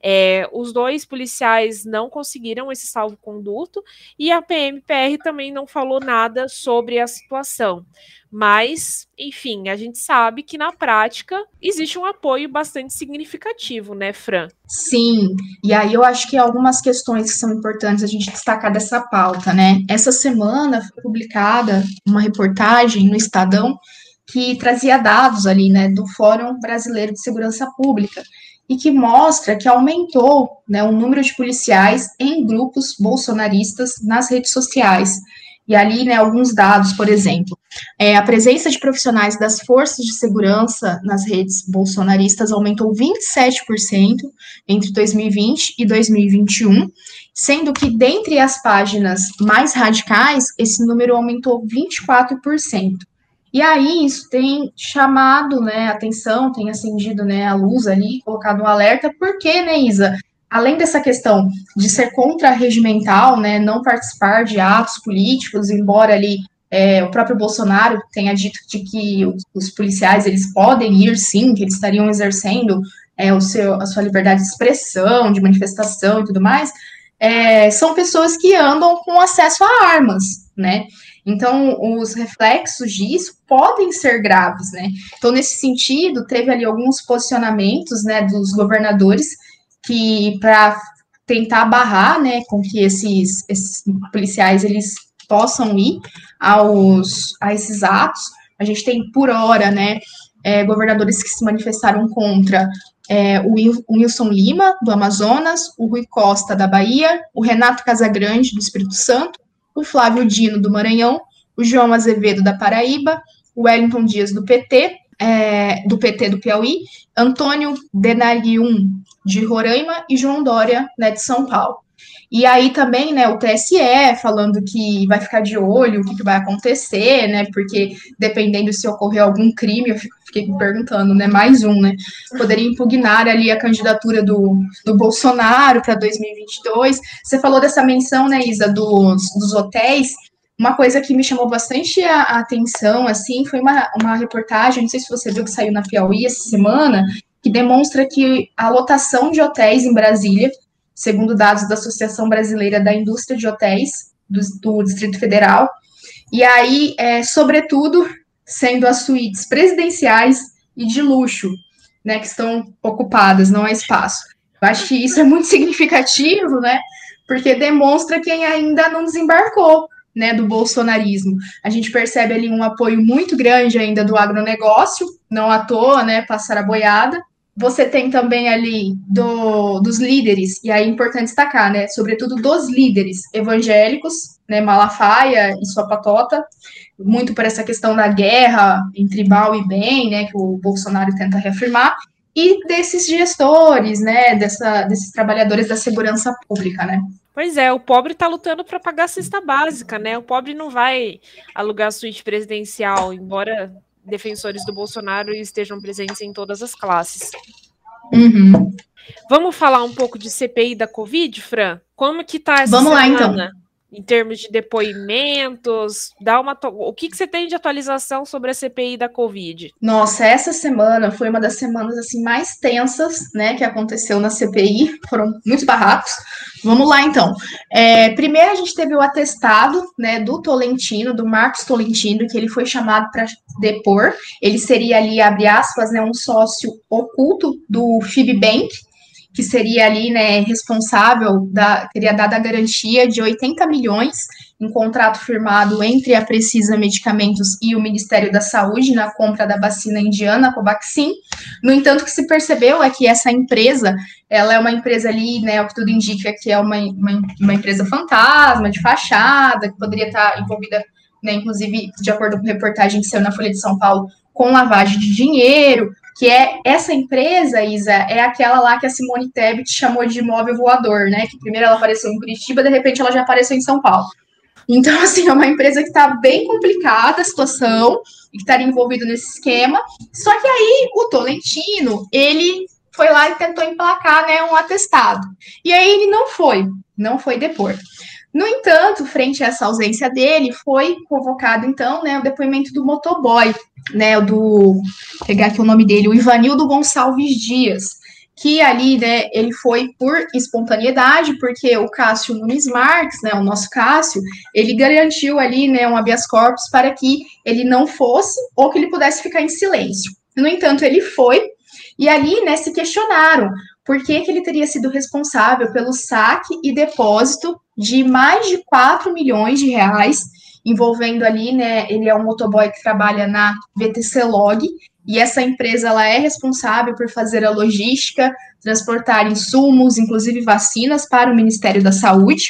É, os dois policiais não conseguiram esse salvo-conduto e a PMPR também não falou nada sobre a situação. Mas, enfim, a gente sabe que na prática existe um apoio bastante significativo, né, Fran? Sim, e aí eu acho que algumas questões que são importantes a gente destacar dessa pauta, né? Essa semana foi publicada uma reportagem no Estadão que trazia dados ali, né, do Fórum Brasileiro de Segurança Pública e que mostra que aumentou né, o número de policiais em grupos bolsonaristas nas redes sociais. E ali, né, alguns dados, por exemplo, é, a presença de profissionais das forças de segurança nas redes bolsonaristas aumentou 27% entre 2020 e 2021, sendo que dentre as páginas mais radicais, esse número aumentou 24%. E aí isso tem chamado, né, atenção, tem acendido, né, a luz ali, colocado um alerta, porque, né, Isa, além dessa questão de ser contra-regimental, né, não participar de atos políticos, embora ali é, o próprio Bolsonaro tenha dito de que os, os, policiais eles podem ir sim, que eles estariam exercendo é, o seu, a sua liberdade de expressão, de manifestação e tudo mais, é, são pessoas que andam com acesso a armas, né? Então, os reflexos disso podem ser graves, né? Então, nesse sentido, teve ali alguns posicionamentos, né, dos governadores que para tentar barrar, né, com que esses, esses policiais eles possam ir aos a esses atos. A gente tem por hora, né, é, governadores que se manifestaram contra é, o Wilson Lima, do Amazonas, o Rui Costa, da Bahia, o Renato Casagrande, do Espírito Santo, o Flávio Dino, do Maranhão, o João Azevedo, da Paraíba, o Wellington Dias, do PT, é, do PT do Piauí, Antônio Denalium, de Roraima, e João Dória, né, de São Paulo. E aí também, né, o TSE falando que vai ficar de olho o que, que vai acontecer, né, porque dependendo se ocorrer algum crime, eu fiquei me perguntando, né, mais um, né, poderia impugnar ali a candidatura do, do Bolsonaro para 2022. Você falou dessa menção, né, Isa, dos, dos hotéis, uma coisa que me chamou bastante a, atenção, assim, foi uma, uma reportagem, não sei se você viu que saiu na Piauí essa semana, que demonstra que a lotação de hotéis em Brasília segundo dados da Associação Brasileira da Indústria de Hotéis do, do Distrito Federal. E aí, é, sobretudo, sendo as suítes presidenciais e de luxo, né, que estão ocupadas, não há espaço. Eu acho que isso é muito <laughs> significativo, né, porque demonstra quem ainda não desembarcou, né, do bolsonarismo. A gente percebe ali um apoio muito grande ainda do agronegócio, não à toa, né, passar a boiada, você tem também ali do, dos líderes, e aí é importante destacar, né? Sobretudo dos líderes evangélicos, né? Malafaia e sua patota, muito por essa questão da guerra entre mal e bem, né? Que o Bolsonaro tenta reafirmar, e desses gestores, né? Dessa, desses trabalhadores da segurança pública, né? Pois é, o pobre está lutando para pagar a cesta básica, né? O pobre não vai alugar suíte presidencial, embora defensores do Bolsonaro estejam presentes em todas as classes. Uhum. Vamos falar um pouco de CPI da Covid, Fran? Como que tá essa Vamos semana? lá, então. Em termos de depoimentos, dá uma o que, que você tem de atualização sobre a CPI da Covid? Nossa, essa semana foi uma das semanas assim mais tensas, né, que aconteceu na CPI. Foram muitos barracos. Vamos lá, então. É, primeiro a gente teve o atestado, né, do Tolentino, do Marcos Tolentino, que ele foi chamado para depor. Ele seria ali, abre aspas, né, um sócio oculto do Fibbank, que seria ali, né, responsável, da, teria dado a garantia de 80 milhões em contrato firmado entre a Precisa Medicamentos e o Ministério da Saúde na compra da vacina indiana, Covaxin. No entanto, o que se percebeu é que essa empresa, ela é uma empresa ali, né, o que tudo indica que é uma, uma, uma empresa fantasma, de fachada, que poderia estar envolvida, né, inclusive, de acordo com reportagem que saiu na Folha de São Paulo, com lavagem de dinheiro, que é essa empresa, Isa, é aquela lá que a Simone Tebet chamou de imóvel voador, né? Que primeiro ela apareceu em Curitiba, de repente ela já apareceu em São Paulo. Então, <laughs> assim, é uma empresa que está bem complicada a situação e que estaria envolvido nesse esquema. Só que aí o Tolentino, ele foi lá e tentou emplacar né, um atestado. E aí ele não foi, não foi depor. No entanto, frente a essa ausência dele, foi convocado, então, né, o depoimento do motoboy, né, do, pegar aqui o nome dele, o Ivanildo Gonçalves Dias, que ali, né, ele foi por espontaneidade, porque o Cássio Nunes Marques, né, o nosso Cássio, ele garantiu ali, né, um habeas corpus para que ele não fosse ou que ele pudesse ficar em silêncio. No entanto, ele foi, e ali, né, se questionaram por que, que ele teria sido responsável pelo saque e depósito de mais de 4 milhões de reais, envolvendo ali, né, ele é um motoboy que trabalha na VTC Log, e essa empresa ela é responsável por fazer a logística, transportar insumos, inclusive vacinas, para o Ministério da Saúde.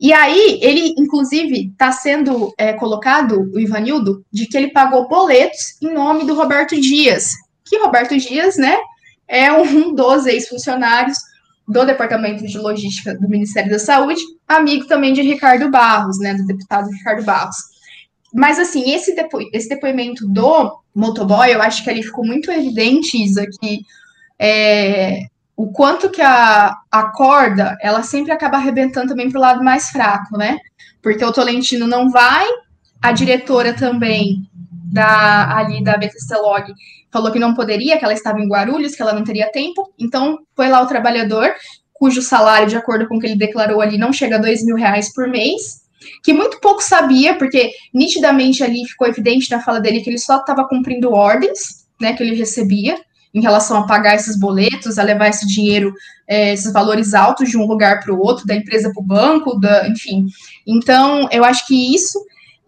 E aí, ele, inclusive, está sendo é, colocado, o Ivanildo, de que ele pagou boletos em nome do Roberto Dias, que Roberto Dias, né, é um <laughs> dos ex-funcionários do Departamento de Logística do Ministério da Saúde, amigo também de Ricardo Barros, né, do deputado Ricardo Barros. Mas, assim, esse, depo esse depoimento do motoboy, eu acho que ali ficou muito evidente, Isa, que é, o quanto que a, a corda, ela sempre acaba arrebentando também para o lado mais fraco, né? Porque o Tolentino não vai, a diretora também da ali da BTC falou que não poderia, que ela estava em Guarulhos, que ela não teria tempo. Então, foi lá o trabalhador, cujo salário, de acordo com o que ele declarou ali, não chega a dois mil reais por mês, que muito pouco sabia, porque nitidamente ali ficou evidente na fala dele que ele só estava cumprindo ordens, né, que ele recebia em relação a pagar esses boletos, a levar esse dinheiro, é, esses valores altos de um lugar para o outro, da empresa para o banco, da, enfim. Então, eu acho que isso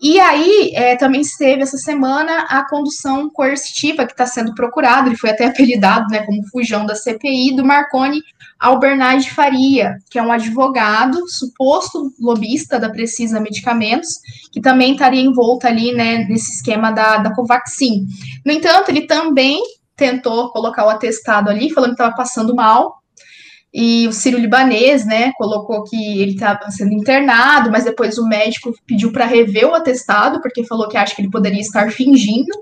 e aí, é, também teve essa semana a condução coercitiva que está sendo procurada, ele foi até <laughs> apelidado né, como fujão da CPI, do Marconi Albernaz de Faria, que é um advogado, suposto lobista da Precisa Medicamentos, que também estaria envolto ali né, nesse esquema da, da Covaxin. No entanto, ele também tentou colocar o atestado ali, falando que estava passando mal, e o Ciro Libanês, né, colocou que ele estava sendo internado, mas depois o médico pediu para rever o atestado, porque falou que acha que ele poderia estar fingindo.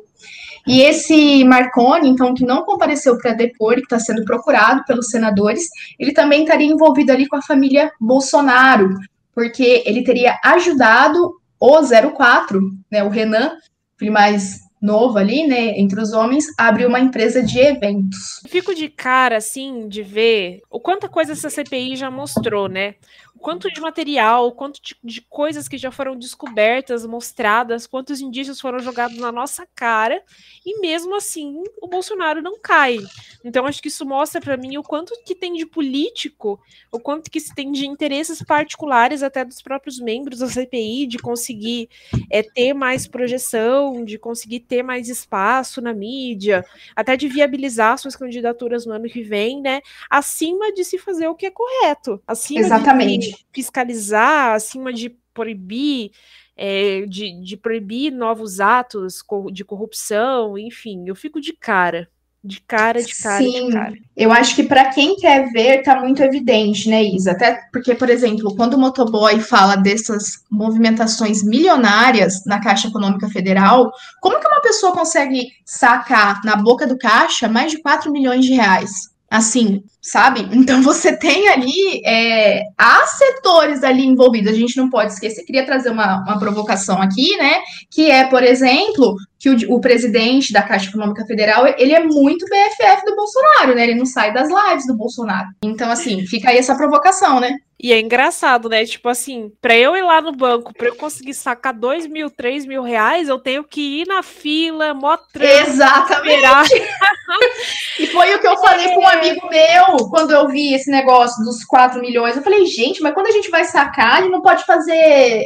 E esse Marconi, então, que não compareceu para depor e que está sendo procurado pelos senadores, ele também estaria envolvido ali com a família Bolsonaro, porque ele teria ajudado o 04, né, o Renan, filho mais novo ali, né, entre os homens, abriu uma empresa de eventos. Fico de cara, assim, de ver o quanta coisa essa CPI já mostrou, né? Quanto de material, quanto de, de, coisas que já foram descobertas, mostradas, quantos indícios foram jogados na nossa cara, e mesmo assim o Bolsonaro não cai. Então acho que isso mostra para mim o quanto que tem de político, o quanto que se tem de interesses particulares até dos próprios membros da CPI de conseguir é, ter mais projeção, de conseguir ter mais espaço na mídia, até de viabilizar suas candidaturas no ano que vem, né? Acima de se fazer o que é correto. Acima Exatamente. De fiscalizar, acima de proibir, é, de, de proibir novos atos de corrupção, enfim, eu fico de cara. De cara, de cara, Sim, de cara. Eu acho que para quem quer ver, tá muito evidente, né, Isa? Até porque, por exemplo, quando o motoboy fala dessas movimentações milionárias na Caixa Econômica Federal, como que uma pessoa consegue sacar na boca do caixa mais de 4 milhões de reais? Assim, sabe? <laughs> Então você tem ali é, há setores ali envolvidos, a gente não pode esquecer. Queria trazer uma, uma provocação aqui, né? Que é, por exemplo, que o, o, presidente da Caixa Econômica Federal ele é muito BFF do Bolsonaro, né? Ele não sai das lives do Bolsonaro. Então, assim, fica aí essa provocação, né? E é engraçado, né? Tipo assim, para eu ir lá no banco, para eu conseguir sacar dois mil, três mil reais, eu tenho que ir na fila, mó Exatamente. e foi o que eu falei é. com um amigo meu quando eu vi esse negócio dos 4 milhões. Eu falei, gente, mas quando a gente vai sacar, gente não pode fazer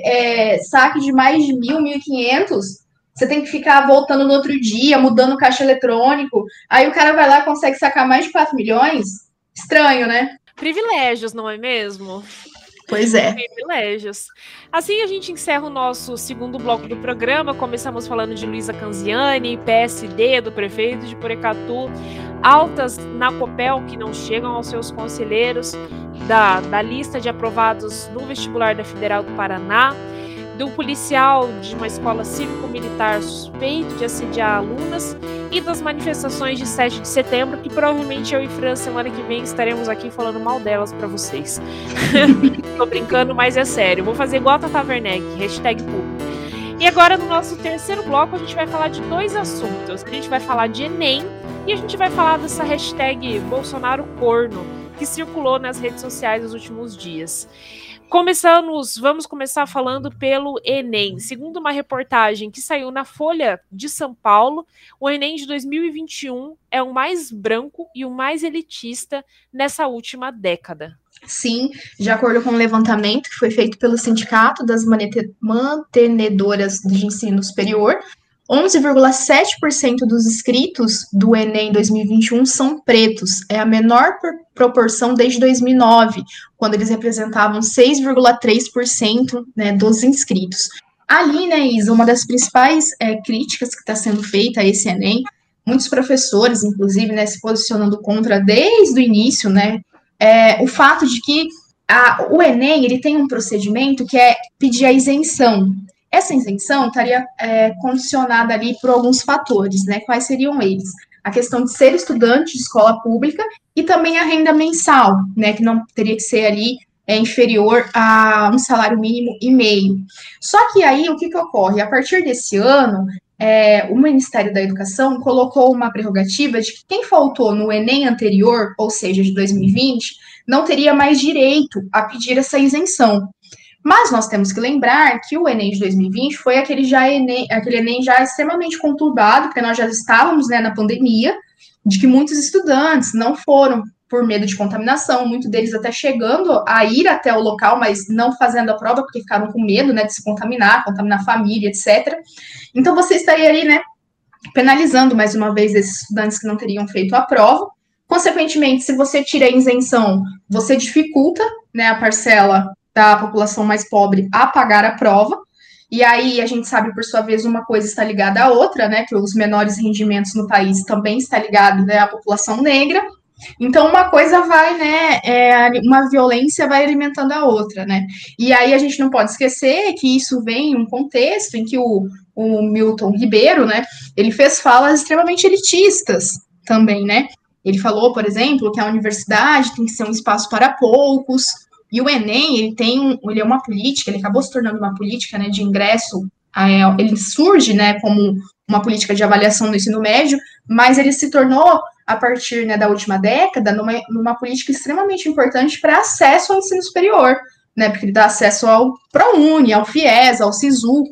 é, saque de mais de mil, mil e quinhentos. Você tem que ficar voltando no outro dia, mudando o caixa eletrônico. Aí o cara vai lá e consegue sacar mais de 4 milhões. Estranho, né? Privilégios, não é mesmo? Pois é. Privilégios. Assim a gente encerra o nosso segundo bloco do programa. Começamos falando de Luísa Canziani, PSD, do prefeito de Porecatu, altas na Copel que não chegam aos seus conselheiros, da, da lista de aprovados no vestibular da Federal do Paraná de um policial de uma escola cívico-militar suspeito de assediar alunas e das manifestações de 7 de setembro, que provavelmente eu e Fran, semana que vem, estaremos aqui falando mal delas para vocês. <laughs> Tô brincando, mas é sério. Vou fazer igual a Tata Werneck, hashtag público. E agora, no nosso terceiro bloco, a gente vai falar de dois assuntos. A gente vai falar de Enem e a gente vai falar dessa hashtag Bolsonaro Corno, que circulou nas redes sociais nos últimos dias. Começamos, vamos começar falando pelo Enem. Segundo uma reportagem que saiu na Folha de São Paulo, o Enem de 2021 é o mais branco e o mais elitista nessa última década. Sim, de acordo com um levantamento que foi feito pelo Sindicato das Mantenedoras de Ensino Superior, 11,7% dos inscritos do Enem 2021 são pretos. É a menor proporção desde 2009, quando eles representavam 6,3% né, dos inscritos. Ali, né, Isa, uma das principais é, críticas que está sendo feita a esse Enem, muitos professores, inclusive, né, se posicionando contra desde o início, né, é o fato de que a, o Enem ele tem um procedimento que é pedir a isenção. Essa isenção estaria é, condicionada ali por alguns fatores, né? Quais seriam eles? A questão de ser estudante de escola pública e também a renda mensal, né? Que não teria que ser ali é, inferior a um salário mínimo e meio. Só que aí o que, que ocorre? A partir desse ano, é, o Ministério da Educação colocou uma prerrogativa de que quem faltou no Enem anterior, ou seja, de 2020, não teria mais direito a pedir essa isenção. Mas nós temos que lembrar que o Enem de 2020 foi aquele, já Enem, aquele Enem já extremamente conturbado, porque nós já estávamos né, na pandemia, de que muitos estudantes não foram por medo de contaminação, muitos deles até chegando a ir até o local, mas não fazendo a prova, porque ficaram com medo, né, de se contaminar, contaminar a família, etc. Então, você estaria aí, né, penalizando mais uma vez esses estudantes que não teriam feito a prova. Consequentemente, se você tira a isenção, você dificulta, né, a parcela da população mais pobre a pagar a prova. E aí a gente sabe, por sua vez, uma coisa está ligada à outra, né? Que os menores rendimentos no país também está ligado né, à população negra. Então, uma coisa vai, né? É, uma violência vai alimentando a outra, né? E aí a gente não pode esquecer que isso vem em um contexto em que o, o Milton Ribeiro, né? Ele fez falas extremamente elitistas também, né? Ele falou, por exemplo, que a universidade tem que ser um espaço para poucos, e o Enem, ele tem, ele é uma política, ele acabou se tornando uma política, né, de ingresso, ele surge, né, como uma política de avaliação do ensino médio, mas ele se tornou, a partir né, da última década, numa, numa política extremamente importante para acesso ao ensino superior, né, porque ele dá acesso ao ProUni, ao FIES, ao SISU,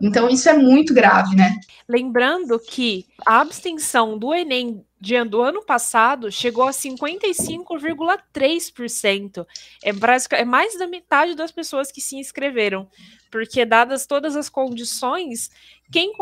então isso é muito grave, né. Lembrando que a abstenção do Enem do ano passado chegou a 55,3%. É, é mais da metade das pessoas que se inscreveram. Porque, dadas todas as condições, quem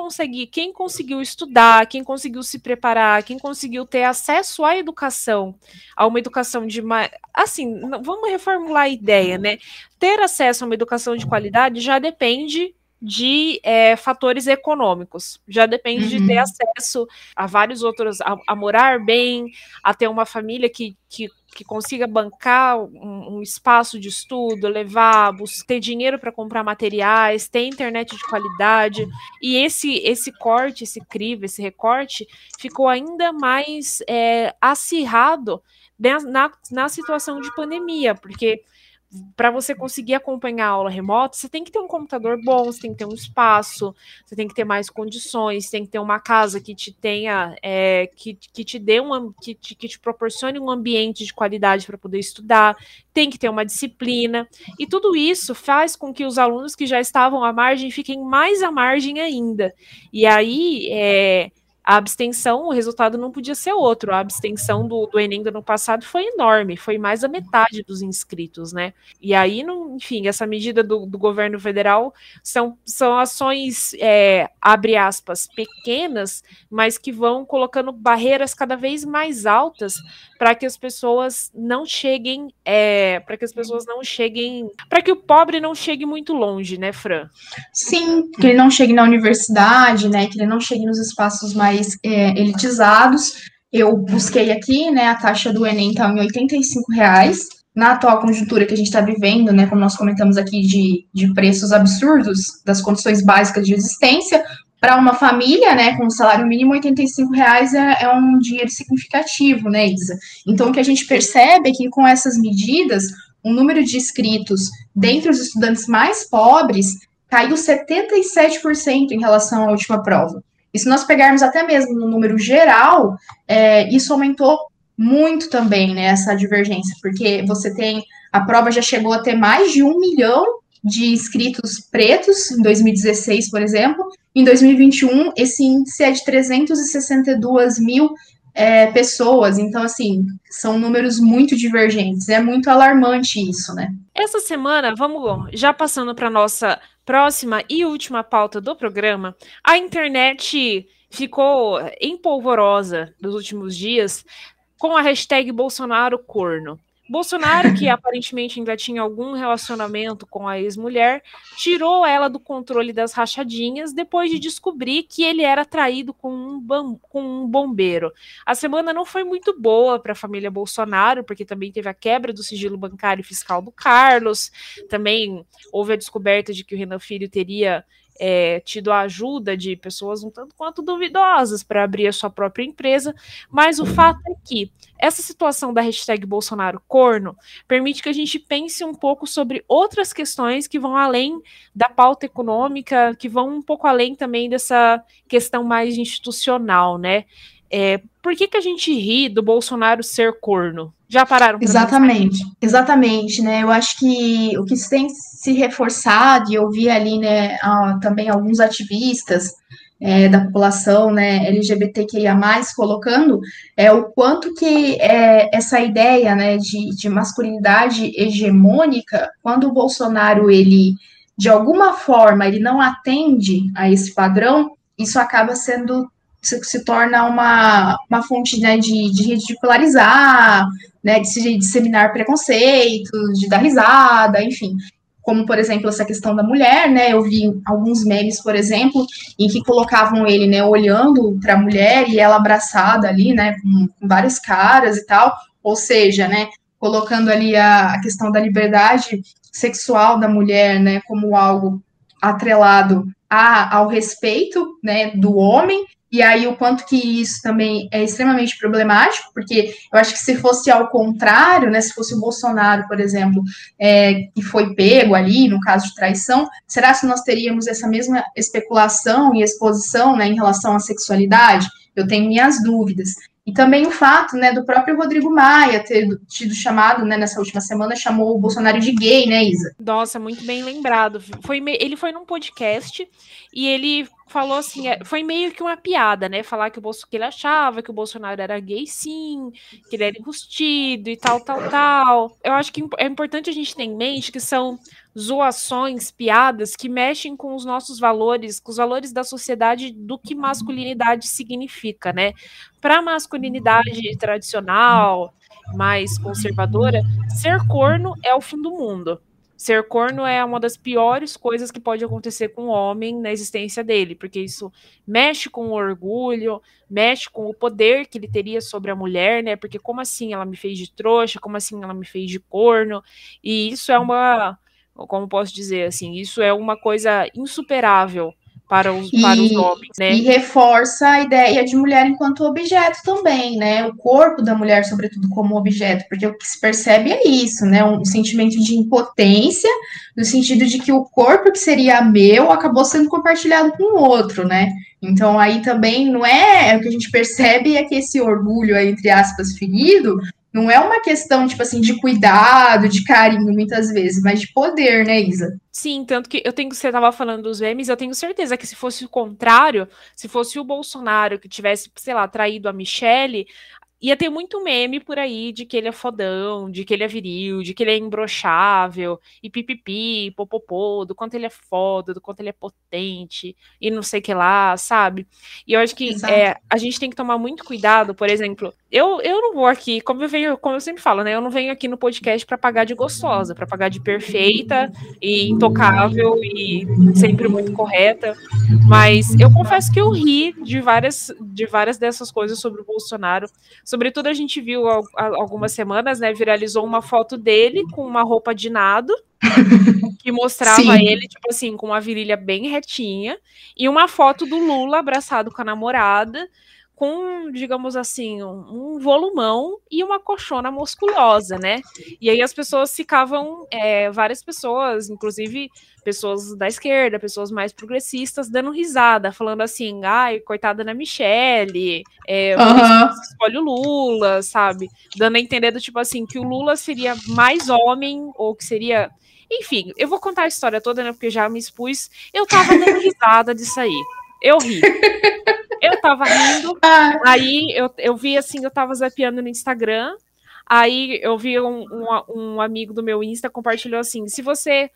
quem conseguiu estudar, quem conseguiu se preparar, quem conseguiu ter acesso à educação, a uma educação de mais. Assim, vamos reformular a ideia, né? Ter acesso a uma educação de qualidade já depende de é, fatores econômicos. Já depende uhum. de ter uhum. acesso a vários outros, a, a, morar bem, a ter uma família que, que, que consiga bancar um, um, espaço de estudo, levar, ter dinheiro para comprar materiais, ter internet de qualidade. E esse, esse corte, esse crivo, esse recorte ficou ainda mais é, acirrado na, na situação de pandemia, porque para você conseguir acompanhar a aula remota, você tem que ter um computador bom, você tem que ter um espaço, você tem que ter mais condições, tem que ter uma casa que te tenha, é, que, que te dê um, que te, que te proporcione um ambiente de qualidade para poder estudar, tem que ter uma disciplina, e tudo isso faz com que os alunos que já estavam à margem fiquem mais à margem ainda. E aí, é, a abstenção, o resultado não podia ser outro. A abstenção do, do Enem do ano passado foi enorme, foi mais da metade dos inscritos, né? E aí, não, enfim, essa medida do, do governo federal são, são ações, é, abre aspas, pequenas, mas que vão colocando barreiras cada vez mais altas para que as pessoas não cheguem, é, para que as pessoas não cheguem, para que o pobre não chegue muito longe, né, Fran? Sim, que ele não chegue na universidade, né? Que ele não chegue nos espaços mais mais é, elitizados. Eu busquei aqui, né, a taxa do Enem está em 85 reais. Na atual conjuntura que a gente está vivendo, né, como nós comentamos aqui, de, de preços absurdos das condições básicas de existência, para uma família, né, com um salário mínimo, 85 reais é, é, um dinheiro significativo, né, Isa? Então, o que a gente percebe é que com essas medidas, o número de inscritos dentre os estudantes mais pobres caiu 77% em relação à última prova. E se nós pegarmos até mesmo no número geral, é, isso aumentou muito também, né, essa divergência, porque você tem, a prova já chegou a ter mais de um milhão de inscritos pretos em 2016, por exemplo, em 2021 esse índice é de 362 mil é, pessoas, então assim, são números muito divergentes, é muito alarmante isso, né? Essa semana, vamos já passando para nossa próxima e última pauta do programa, a internet ficou empolvorosa nos últimos dias com a hashtag Bolsonaro corno. Bolsonaro, que aparentemente ainda tinha algum relacionamento com a ex-mulher, tirou ela do controle das rachadinhas depois de descobrir que ele era traído com um, com um bombeiro. A semana não foi muito boa para a família Bolsonaro, porque também teve a quebra do sigilo bancário e fiscal do Carlos, também houve a descoberta de que o Renan Filho teria é, tido a ajuda de pessoas um tanto quanto duvidosas para abrir a sua própria empresa, mas o fato é que essa situação da hashtag Bolsonaro corno permite que a gente pense um pouco sobre outras questões que vão além da pauta econômica, que vão um pouco além também dessa questão mais institucional, né? É, por que, que a gente ri do Bolsonaro ser corno? Já pararam? Exatamente, pensar? exatamente, né? Eu acho que o que tem se reforçado, e eu vi ali, né, também alguns ativistas é, da população, né, LGBTQIA+, colocando, é o quanto que é, essa ideia, né, de, de masculinidade hegemônica, quando o Bolsonaro, ele, de alguma forma, ele não atende a esse padrão, isso acaba sendo se, se torna uma, uma fonte né, de, de ridicularizar, né, de se disseminar preconceitos, de dar risada, enfim. Como, por exemplo, essa questão da mulher, né? Eu vi alguns memes, por exemplo, em que colocavam ele, né, olhando para a mulher e ela abraçada ali, né, com, com vários caras e tal. Ou seja, né, colocando ali a, a questão da liberdade sexual da mulher, né, como algo atrelado a, ao respeito, né, do homem e aí, o quanto que isso também é extremamente problemático, porque eu acho que se fosse ao contrário, né, se fosse o Bolsonaro, por exemplo, é, que foi pego ali, no caso de traição, será que nós teríamos essa mesma especulação e exposição né, em relação à sexualidade? Eu tenho minhas dúvidas. E também o fato, né, do próprio Rodrigo Maia ter tido chamado, né, nessa última semana, chamou o Bolsonaro de gay, né, Isa? Nossa, muito bem lembrado. Foi, ele foi num podcast e ele falou assim, é, foi meio que uma piada, né? Falar que, o Bolso, que ele achava que o Bolsonaro era gay, sim, que ele era enrustido e tal, tal, tal. Eu acho que é importante a gente ter em mente que são zoações, piadas que mexem com os nossos valores, com os valores da sociedade do que masculinidade significa, né? Para masculinidade tradicional, mais conservadora, ser corno é o fim do mundo. Ser corno é uma das piores coisas que pode acontecer com o homem na existência dele, porque isso mexe com o orgulho, mexe com o poder que ele teria sobre a mulher, né? Porque como assim ela me fez de trouxa, como assim ela me fez de corno? E isso é uma, como posso dizer assim, isso é uma coisa insuperável para os, e, para os homens, né? E reforça a ideia de mulher enquanto objeto também, né? O corpo da mulher, sobretudo, como objeto, porque o que se percebe é isso, né? Um sentimento de impotência, no sentido de que o corpo que seria meu acabou sendo compartilhado com o outro, né? Então aí também não é, é o que a gente percebe é que esse orgulho, entre aspas, ferido, não é uma questão, tipo assim, de cuidado, de carinho, muitas vezes, mas de poder, né, Isa? Sim, tanto que eu tenho você estava falando dos memes, eu tenho certeza que se fosse o contrário, se fosse o Bolsonaro que tivesse, sei lá, traído a Michelle, ia ter muito meme por aí de que ele é fodão, de que ele é viril, de que ele é imbrochável, e pipipi, popopô, do quanto ele é foda, do quanto ele é potente, e não sei o que lá, sabe? E eu acho que é, a gente tem que tomar muito cuidado, por exemplo, eu, eu não vou aqui, como eu venho, como eu sempre falo, né? Eu não venho aqui no podcast para pagar de gostosa, para pagar de perfeita e intocável e sempre muito correta. Mas eu confesso que eu ri de várias, de várias dessas coisas sobre o Bolsonaro. Sobretudo a gente viu há algumas semanas, né? Viralizou uma foto dele com uma roupa de nado. <laughs> que mostrava Sim. ele, tipo assim, com uma virilha bem retinha, e uma foto do Lula abraçado com a namorada, com, digamos assim, um, um, volumão e uma coxona musculosa, né? E aí as pessoas ficavam, é, várias pessoas, inclusive pessoas da esquerda, pessoas mais progressistas, dando risada, falando assim, ai, coitada da Michelle, é, uhum. escolhe o Lula, sabe? Dando a entender do tipo assim, que o Lula seria mais homem, ou que seria. Enfim, eu vou contar a história toda, né? Porque já me expus. Eu tava dando risada disso aí. Eu ri. <laughs> Eu tava rindo, <laughs> ah. aí eu, eu vi assim, eu tava zapeando no Instagram, aí eu vi um, um, um amigo do meu Insta compartilhou assim: se você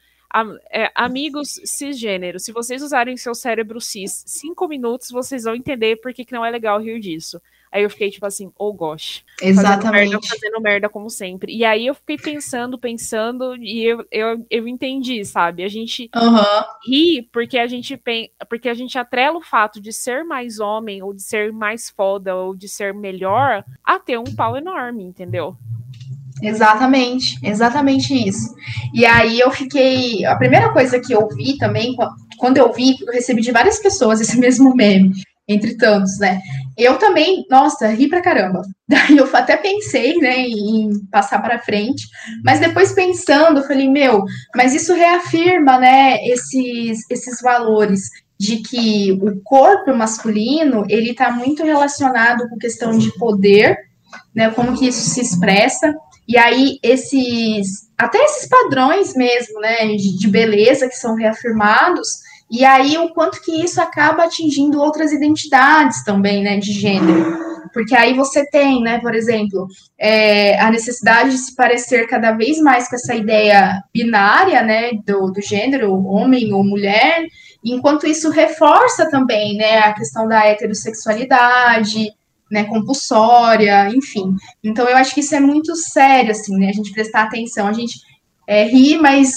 é, amigos cisgênero, se vocês usarem seu cérebro cis cinco minutos, vocês vão entender por que, que não é legal rir disso. Aí eu fiquei tipo assim, oh gosh. Exatamente. Fazendo merda, fazendo merda como sempre. E aí eu fiquei pensando, pensando, e eu, eu, eu entendi, sabe? A gente uhum. ri porque a gente porque a gente atrela o fato de ser mais homem, ou de ser mais foda, ou de ser melhor, a ter um pau enorme, entendeu? Exatamente, exatamente isso. E aí eu fiquei. A primeira coisa que eu vi também, quando eu vi, eu recebi de várias pessoas esse <laughs> mesmo meme, entre tantos, né? Eu também, nossa, ri pra caramba. <laughs> Daí eu até pensei, né, em passar para frente, mas depois pensando, falei, meu, mas isso reafirma, né, esses, esses valores de que o corpo masculino, ele tá muito relacionado com questão de poder, né, como que isso se expressa, e aí, esses, até esses padrões mesmo, né, de, de beleza que são reafirmados, e aí o quanto que isso acaba atingindo outras identidades também, né, de gênero. Porque aí você tem, né, por exemplo, é, a necessidade de se parecer cada vez mais com essa ideia binária, né, do, do gênero, homem ou mulher, enquanto isso reforça também, né, a questão da heterossexualidade, né, compulsória, enfim. Então eu acho que isso é muito sério, assim, né, a gente prestar atenção, a gente é, rir, mas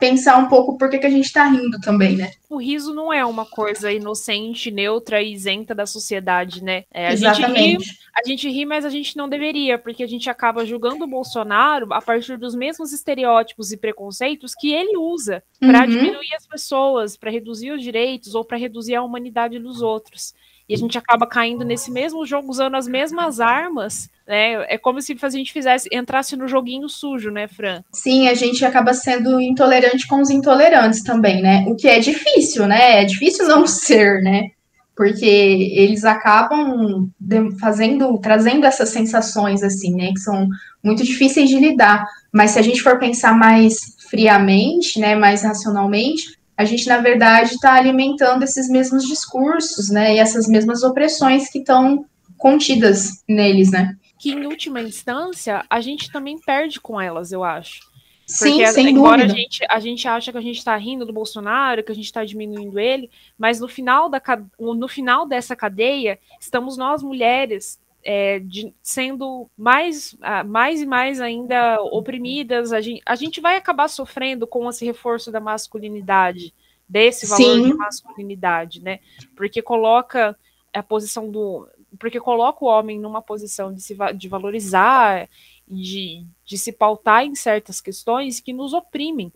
pensar um pouco por que, que a gente está rindo também, né? O riso não é uma coisa inocente, neutra e isenta da sociedade, né? É, a Exatamente. Gente ri, a gente ri, mas a gente não deveria, porque a gente acaba julgando o Bolsonaro a partir dos mesmos estereótipos e preconceitos que ele usa para uhum. diminuir as pessoas, para reduzir os direitos ou para reduzir a humanidade dos outros e a gente acaba caindo nesse mesmo jogo usando as mesmas armas, né? É como se a gente fizesse entrasse no joguinho sujo, né, Fran? Sim, a gente acaba sendo intolerante com os intolerantes também, né? O que é difícil, né? É difícil não <laughs> ser, né? Porque eles acabam fazendo, trazendo essas sensações assim, né, que são muito difíceis de lidar. Mas se a gente for pensar mais friamente, né, mais racionalmente, a gente, na verdade, está alimentando esses mesmos discursos, né? E essas mesmas opressões que estão contidas neles, né? Que, em última instância, a gente também perde com elas, eu acho. Porque, Sim, sem embora dúvida. A gente, a gente acha que a gente está rindo do Bolsonaro, que a gente está diminuindo ele, mas no final, da, no final dessa cadeia, estamos nós, mulheres, é, de, sendo mais, mais e mais ainda oprimidas, a gente, a gente vai acabar sofrendo com esse reforço da masculinidade, desse valor Sim. de masculinidade, né? Porque coloca a posição do. Porque coloca o homem numa posição de se de valorizar, de, de se pautar em certas questões que nos oprimem.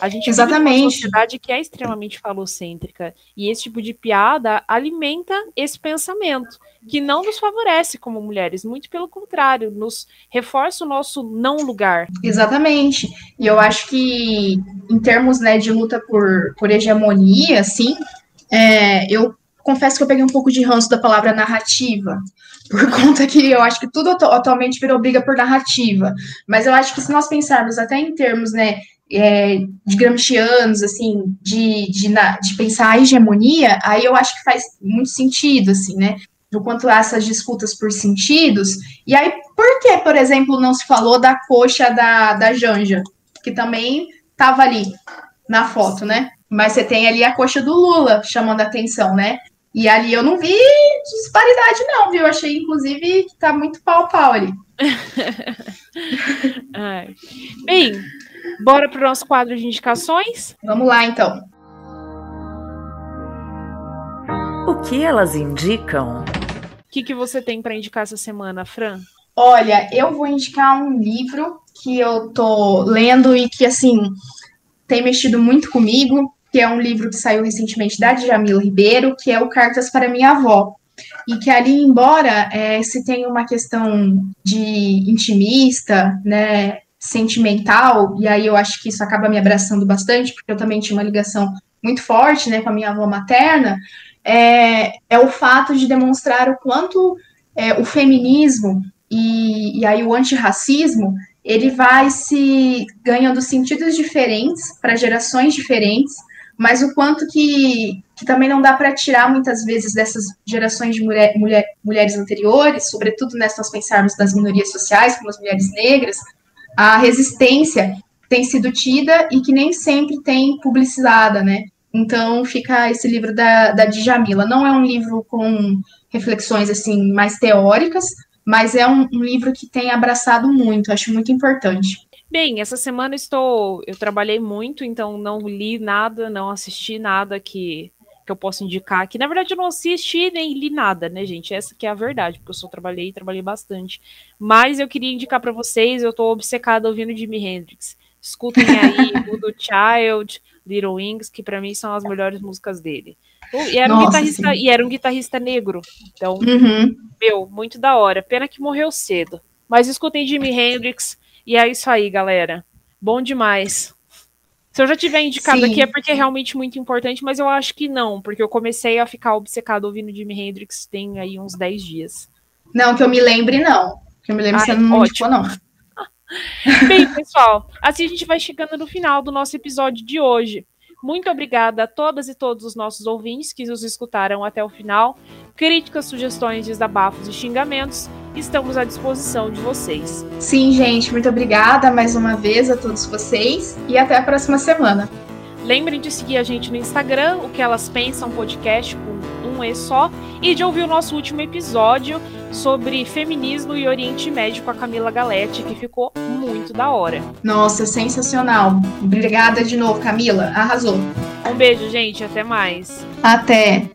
A gente Exatamente. uma sociedade que é extremamente falocêntrica. E esse tipo de piada alimenta esse pensamento, que não nos favorece como mulheres, muito pelo contrário, nos reforça o nosso não lugar. Exatamente. E eu acho que, em termos né, de luta por, por hegemonia, assim, é, eu confesso que eu peguei um pouco de ranço da palavra narrativa, <laughs> por conta que eu acho que tudo atualmente virou briga por narrativa. Mas eu acho que se nós pensarmos até em termos, né, é, de gramscianos, assim, de, de, de, pensar a hegemonia, aí eu acho que faz muito sentido, assim, né? Do quanto há essas disputas por sentidos. E aí, por que, por exemplo, não se falou da coxa da, da Janja? Que também estava ali na foto, né? Mas você tem ali a coxa do Lula chamando a atenção, né? E ali eu não vi disparidade, não, viu? Eu achei, inclusive, que tá muito pau-pau ali. <laughs> Bem, Bora para o nosso quadro de indicações? Vamos lá, então. O que elas indicam? O que, que você tem para indicar essa semana, Fran? Olha, eu vou indicar um livro que eu tô lendo e que, assim, tem mexido muito comigo, que é um livro que saiu recentemente da Djamila Ribeiro, que é o Cartas para Minha Avó. E que ali, embora é, se tenha uma questão de intimista, né, sentimental, e aí eu acho que isso acaba me abraçando bastante, porque eu também tinha uma ligação muito forte né, com a minha avó materna, é, é o fato de demonstrar o quanto é, o feminismo e, e aí o antirracismo ele vai se ganhando sentidos diferentes para gerações diferentes, mas o quanto que, que também não dá para tirar muitas vezes dessas gerações de mulher, mulher, mulheres anteriores, sobretudo né, se nós pensarmos nas minorias sociais, como as mulheres negras, a resistência tem sido tida e que nem sempre tem publicizada, né? Então fica esse livro da, da Djamila. Não é um livro com reflexões assim mais teóricas, mas é um, um livro que tem abraçado muito, acho muito importante. Bem, essa semana estou. Eu trabalhei muito, então não li nada, não assisti nada que que eu posso indicar aqui. Na verdade, eu não assisti nem li nada, né, gente? Essa que é a verdade, porque eu só trabalhei e trabalhei bastante. Mas eu queria indicar para vocês, eu tô obcecada ouvindo Jimi Hendrix. Escutem aí <laughs> o Child, Little Wings, que para mim são as melhores músicas dele. E era, Nossa, um guitarrista, e era um guitarrista negro. Então, uhum. meu, muito da hora. Pena que morreu cedo. Mas escutem Jimi Hendrix. E é isso aí, galera. Bom demais. Se eu já tiver indicado Sim. aqui é porque é realmente muito importante, mas eu acho que não, porque eu comecei a ficar obcecado ouvindo Jimi Hendrix tem aí uns 10 dias. Não, que eu me lembre, não. Que eu me lembre, Ai, você não indicou, não. <laughs> Bem, pessoal, assim a gente vai chegando no final do nosso episódio de hoje. Muito obrigada a todas e todos os nossos ouvintes que nos escutaram até o final. Críticas, sugestões, desabafos e xingamentos, estamos à disposição de vocês. Sim, gente, muito obrigada mais uma vez a todos vocês e até a próxima semana. Lembrem de seguir a gente no Instagram, o que elas pensam podcast com um E só, e de ouvir o nosso último episódio sobre feminismo e Oriente Médio com a Camila Galete, que ficou muito da hora. Nossa, sensacional. Obrigada de novo, Camila. Arrasou. Um beijo, gente. Até mais. Até.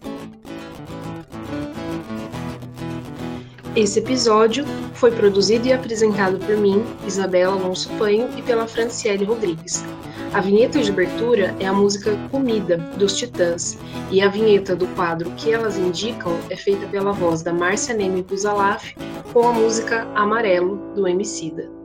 Esse episódio foi produzido e apresentado por mim, Isabela Alonso Panho, e pela Franciele Rodrigues. A vinheta de abertura é a música Comida, dos Titãs, e a vinheta do quadro Que Elas Indicam é feita pela voz da Márcia Neme Buzalaf com a música Amarelo, do Emicida.